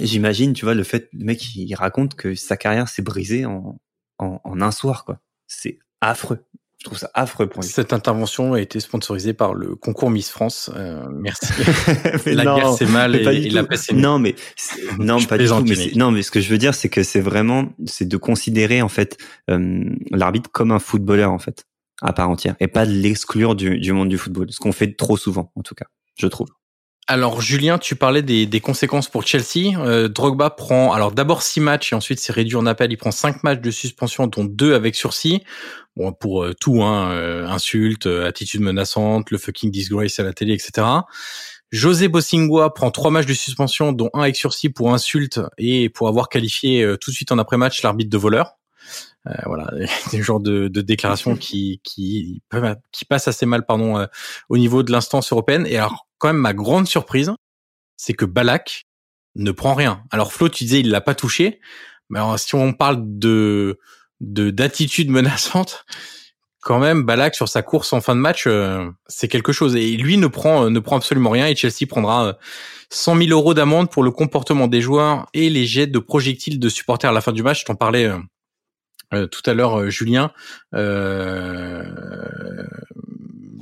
j'imagine, tu vois, le fait, le mec, il raconte que sa carrière s'est brisée en, en, en un soir, quoi. C'est affreux. Je trouve ça affreux pour. Cette intervention a été sponsorisée par le concours Miss France. Euh, merci. la guerre c'est mal et, et la paix c'est Non mais non pas du tout. Mais non mais ce que je veux dire c'est que c'est vraiment c'est de considérer en fait euh, l'arbitre comme un footballeur en fait à part entière et pas de l'exclure du, du monde du football. Ce qu'on fait trop souvent en tout cas, je trouve. Alors Julien, tu parlais des, conséquences pour Chelsea. Euh, Drogba prend alors d'abord six matchs et ensuite c'est réduit en appel. Il prend cinq matchs de suspension, dont deux avec sursis. Bon pour euh, tout, hein, euh, insultes, euh, attitude menaçante, le fucking disgrace à la télé, etc. José Bossingua prend trois matchs de suspension, dont un avec sursis pour insulte et pour avoir qualifié tout de suite en après-match l'arbitre de voleur. Euh, voilà, des genres de, de déclarations qui qui qui passent assez mal, pardon, au niveau de l'instance européenne. Et alors, quand même, ma grande surprise, c'est que Balak ne prend rien. Alors Flo, tu disais il l'a pas touché, mais alors, si on parle de de d'attitude menaçante, quand même Balak sur sa course en fin de match, euh, c'est quelque chose. Et lui ne prend ne prend absolument rien. Et Chelsea prendra 100 000 euros d'amende pour le comportement des joueurs et les jets de projectiles de supporters à la fin du match. Je t'en parlais euh, euh, tout à l'heure, Julien. Euh,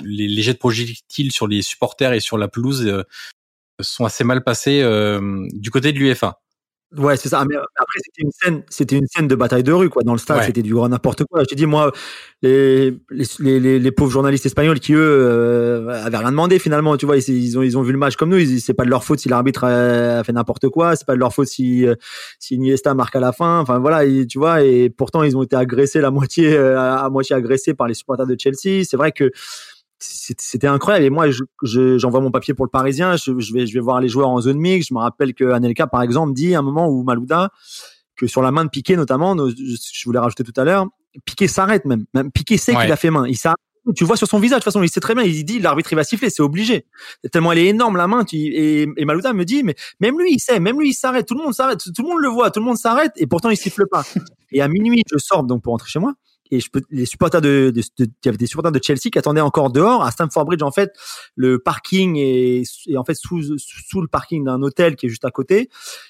les, les, jets de projectiles sur les supporters et sur la pelouse euh, sont assez mal passés euh, du côté de l'UFA. Ouais, c'est ça. Mais après, c'était une scène, c'était une scène de bataille de rue, quoi. Dans le stade, c'était du grand n'importe quoi. Je te dis, moi, les, les, les, les, pauvres journalistes espagnols qui eux euh, avaient rien demandé finalement, tu vois, ils, ils, ont ils ont vu le match comme nous. C'est pas de leur faute si l'arbitre a fait n'importe quoi. C'est pas de leur faute si si Iniesta marque à la fin. Enfin voilà, tu vois. Et pourtant, ils ont été agressés la moitié à moitié agressés par les supporters de Chelsea. C'est vrai que c'était incroyable. Et moi, j'envoie mon papier pour le Parisien. Je, vais, je vais voir les joueurs en zone mix. Je me rappelle que Anelka, par exemple, dit à un moment où Malouda, que sur la main de Piqué notamment, je voulais rajouter tout à l'heure, Piqué s'arrête même. Même Piqué sait qu'il a fait main. Il s'arrête tu vois sur son visage, de toute façon, il sait très bien, il dit l'arbitre il va siffler, c'est obligé. Tellement elle est énorme la main, tu, et, et Malouda me dit, mais même lui il sait, même lui il s'arrête, tout le monde s'arrête, tout le monde le voit, tout le monde s'arrête, et pourtant il siffle pas. Et à minuit, je sors donc pour rentrer chez moi, et je peux, les supporters de, de, de, il y avait des supporters de Chelsea qui attendaient encore dehors à Stamford Bridge en fait le parking est, est en fait sous sous le parking d'un hôtel qui est juste à côté.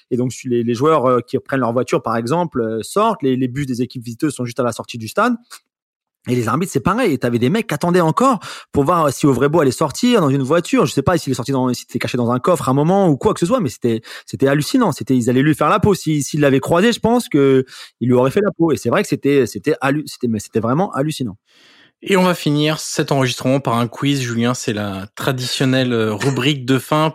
Et donc les, les joueurs euh, qui prennent leur voiture par exemple euh, sortent. Les, les bus des équipes visiteuses sont juste à la sortie du stade et les arbitres, c'est pareil. T'avais des mecs qui attendaient encore pour voir si Ovrebo allait sortir dans une voiture. Je sais pas s'il est sorti dans, s'il était caché dans un coffre à un moment ou quoi que ce soit, mais c'était, c'était hallucinant. C'était, ils allaient lui faire la peau. S'il si, l'avait croisé, je pense que il lui aurait fait la peau. Et c'est vrai que c'était, c'était, c'était, mais c'était vraiment hallucinant. Et on va finir cet enregistrement par un quiz, Julien. C'est la traditionnelle euh, rubrique de fin.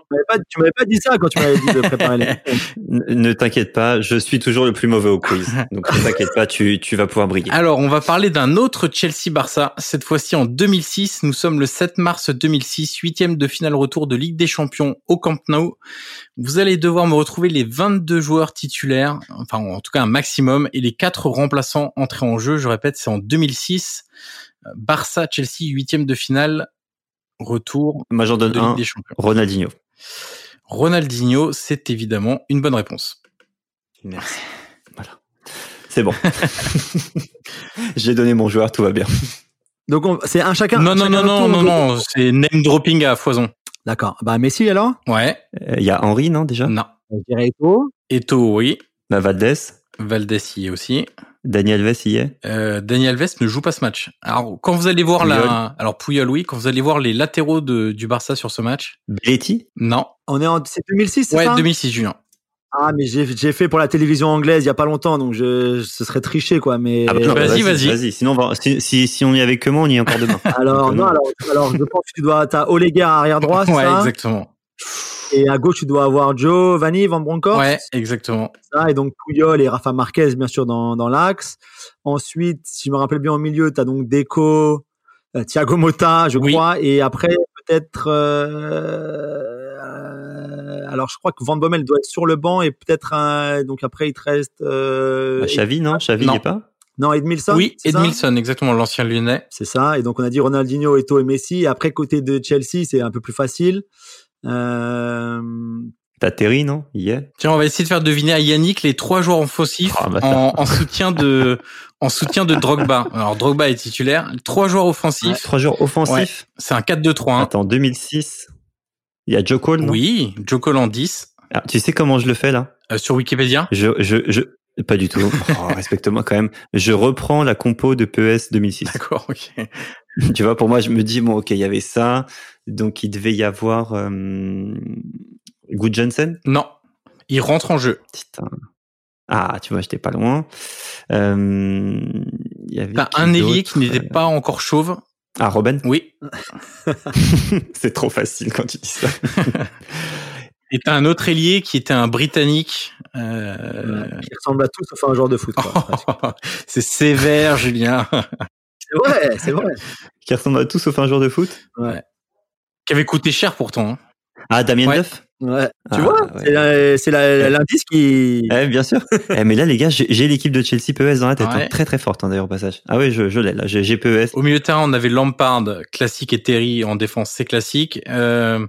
Tu m'avais pas, dit ça quand tu m'avais dit de préparer les. ne t'inquiète pas, je suis toujours le plus mauvais au quiz. Donc ne t'inquiète pas, tu, tu vas pouvoir briller. Alors, on va parler d'un autre Chelsea-Barça. Cette fois-ci en 2006. Nous sommes le 7 mars 2006, huitième de finale retour de Ligue des Champions au Camp Nou. Vous allez devoir me retrouver les 22 joueurs titulaires, enfin en tout cas un maximum, et les quatre remplaçants entrés en jeu. Je répète, c'est en 2006. Barça Chelsea huitième de finale retour donne de un, Ligue des Champions. Ronaldinho. Ronaldinho, c'est évidemment une bonne réponse. Merci. Voilà. C'est bon. J'ai donné mon joueur, tout va bien. Donc on- c'est un chacun. non un non chacun non non non non, c'est name dropping à foison. D'accord. Bah Messi alors? Ouais, Il y a Henri, non, déjà? Non. Je dirais Eto'o. Eto, oui. bah, Valdés. Valdés y est aussi. Daniel Alves y est? Euh, Daniel Alves ne joue pas ce match. Alors quand vous allez voir la, alors Puyol oui, quand vous allez voir les latéraux de, du Barça sur ce match, Belletti? Non. On est en c'est 2006, c'est Ouais, ça? 2006 Julien. Ah mais j'ai j'ai fait pour la télévision anglaise il y a pas longtemps donc je ce serait triché quoi mais Ah bah non, bah Vas-y, vas-y. Vas-y, sinon, va- si, si, si on y avait que moi, on y est encore demain. alors Donc, non euh, alors alors je pense que tu dois t'as Oleguer à arrière droit ouais, ça? exactement. Et à gauche tu dois avoir Joe Vanny Van Bronckhorst Ouais, exactement. ça et donc Puyol et Rafa Marquez bien sûr dans dans l'axe ensuite si je me rappelle bien au milieu t'as donc Deco euh, Thiago Motta je Oui. crois et après peut-être euh, alors je crois que Van Bommel doit être sur le banc et peut-être un donc après il te reste euh, bah, Xavi, non Xavi Non. y est pas non Edmilson oui, Edmilson, exactement, l'ancien lyonnais. C'est ça. Et donc, on a dit Ronaldinho, Eto'o et Messi. Et après, côté de Chelsea, c'est un peu plus facile. Euh... T'as Terry, non Y est Tiens, on va essayer de faire deviner à Yannick les trois joueurs offensifs Ah, en, en soutien de en soutien de Drogba. Alors Drogba est titulaire. Trois joueurs offensifs. Trois joueurs offensifs? C'est un 4-2-3. hein. Attends, 2006. Il y a Joe Cole, non? Oui, Joe Cole en 10 Ah, Tu sais comment je le fais, là? Euh, sur Wikipédia? je, je, je, Pas du tout. Oh, Respecte-moi quand même. Je reprends la compo de PES 2006. D'accord, ok. tu vois, pour moi, je me dis, bon, ok, il y avait ça. Donc, il devait y avoir euh, Good Jensen. Non, il rentre en jeu. Putain. Ah, tu vois, j'étais pas loin. Euh, il y avait T'as qui un ailier qui n'était pas encore chauve. Ah, Robin Oui. C'est trop facile quand tu dis ça. Et t'as un autre ailier qui était un Britannique. Euh... Qui ressemble à tout sauf à un joueur de foot. quoi, c'est sévère, Julien. c'est vrai, c'est vrai. Qui ressemble à tout sauf un joueur de foot? Qui avait coûté cher pourtant. hein. Ah, Damien Ouais. Duff? Ouais. Tu Ah, vois, ouais. c'est la- c'est la- l'indice qui. Eh, bien sûr. eh, mais là, les gars, j'ai j'ai l'équipe de Chelsea PES dans la tête. Ouais. hein. Très, très forte, hein, d'ailleurs, au passage. Ah oui, je, je l'ai, là. J'ai j'ai PES. Au milieu de terrain, on avait Lampard, classique, et Terry en défense, c'est classique. Euh,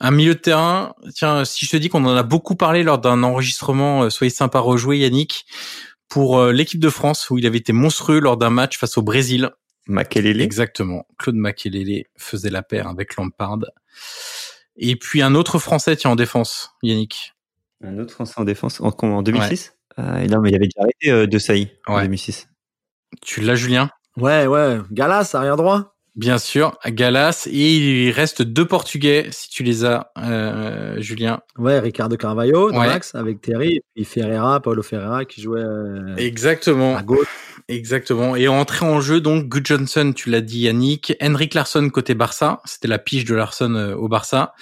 un milieu de terrain, tiens, si je te dis qu'on en a beaucoup parlé lors d'un enregistrement, euh, soyez sympa rejouer Yannick, pour euh, l'équipe de France, où il avait été monstrueux lors d'un match face au Brésil. Makelele. Exactement. Claude Makelele faisait la paire avec Lampard. Et puis un autre Français, tiens, en défense, Yannick. Un autre Français en défense. En, en 2006? Ah, non, mais il avait déjà arrêté euh, de Saï en Ouais. 2006. Tu l'as, Julien? Ouais, ouais. Galas, arrière droit. Bien sûr, Galas. Et il reste deux Portugais, si tu les as, euh, Julien. Ouais, Ricardo Carvalho dans Ouais. l'axe avec Terry et puis Ferreira, Paulo Ferreira qui jouait euh, Exactement. à gauche. Exactement. Et entrée en jeu, donc, Good Johnson, tu l'as dit, Yannick. Henrik Larsson côté Barça. C'était la pige de Larsson euh, au Barça.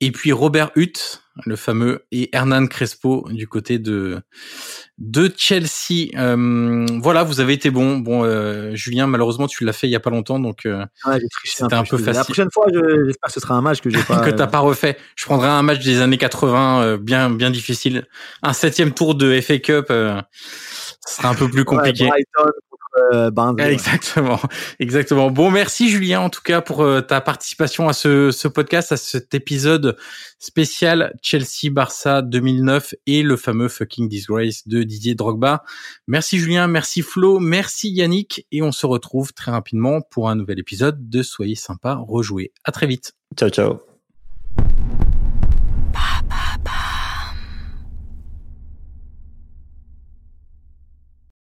Et, puis Robert Hutt, le fameux, et Hernan Crespo du côté de, de Chelsea. Euh, voilà, vous avez été bon. Bon, euh, Julien, malheureusement, tu l'as fait il y a pas longtemps, donc, euh, Ouais, C'était un peu désolé. La facile. prochaine fois, je- j'espère que ce sera un match que j'ai pas. que t'as pas refait. Je prendrai un match des années 80, euh, bien, bien difficile. Un septième tour de FA Cup, ce sera un peu plus compliqué. Ouais, Brighton euh, Exactement, exactement. Bon, merci Julien en tout cas pour euh, ta participation à ce, ce podcast, à cet épisode spécial Chelsea-Barça 2009 et le fameux fucking disgrace de Didier Drogba. Merci Julien, merci Flo, merci Yannick et on se retrouve très rapidement pour un nouvel épisode de Soyez sympa, rejouer. À très vite. Ciao, ciao.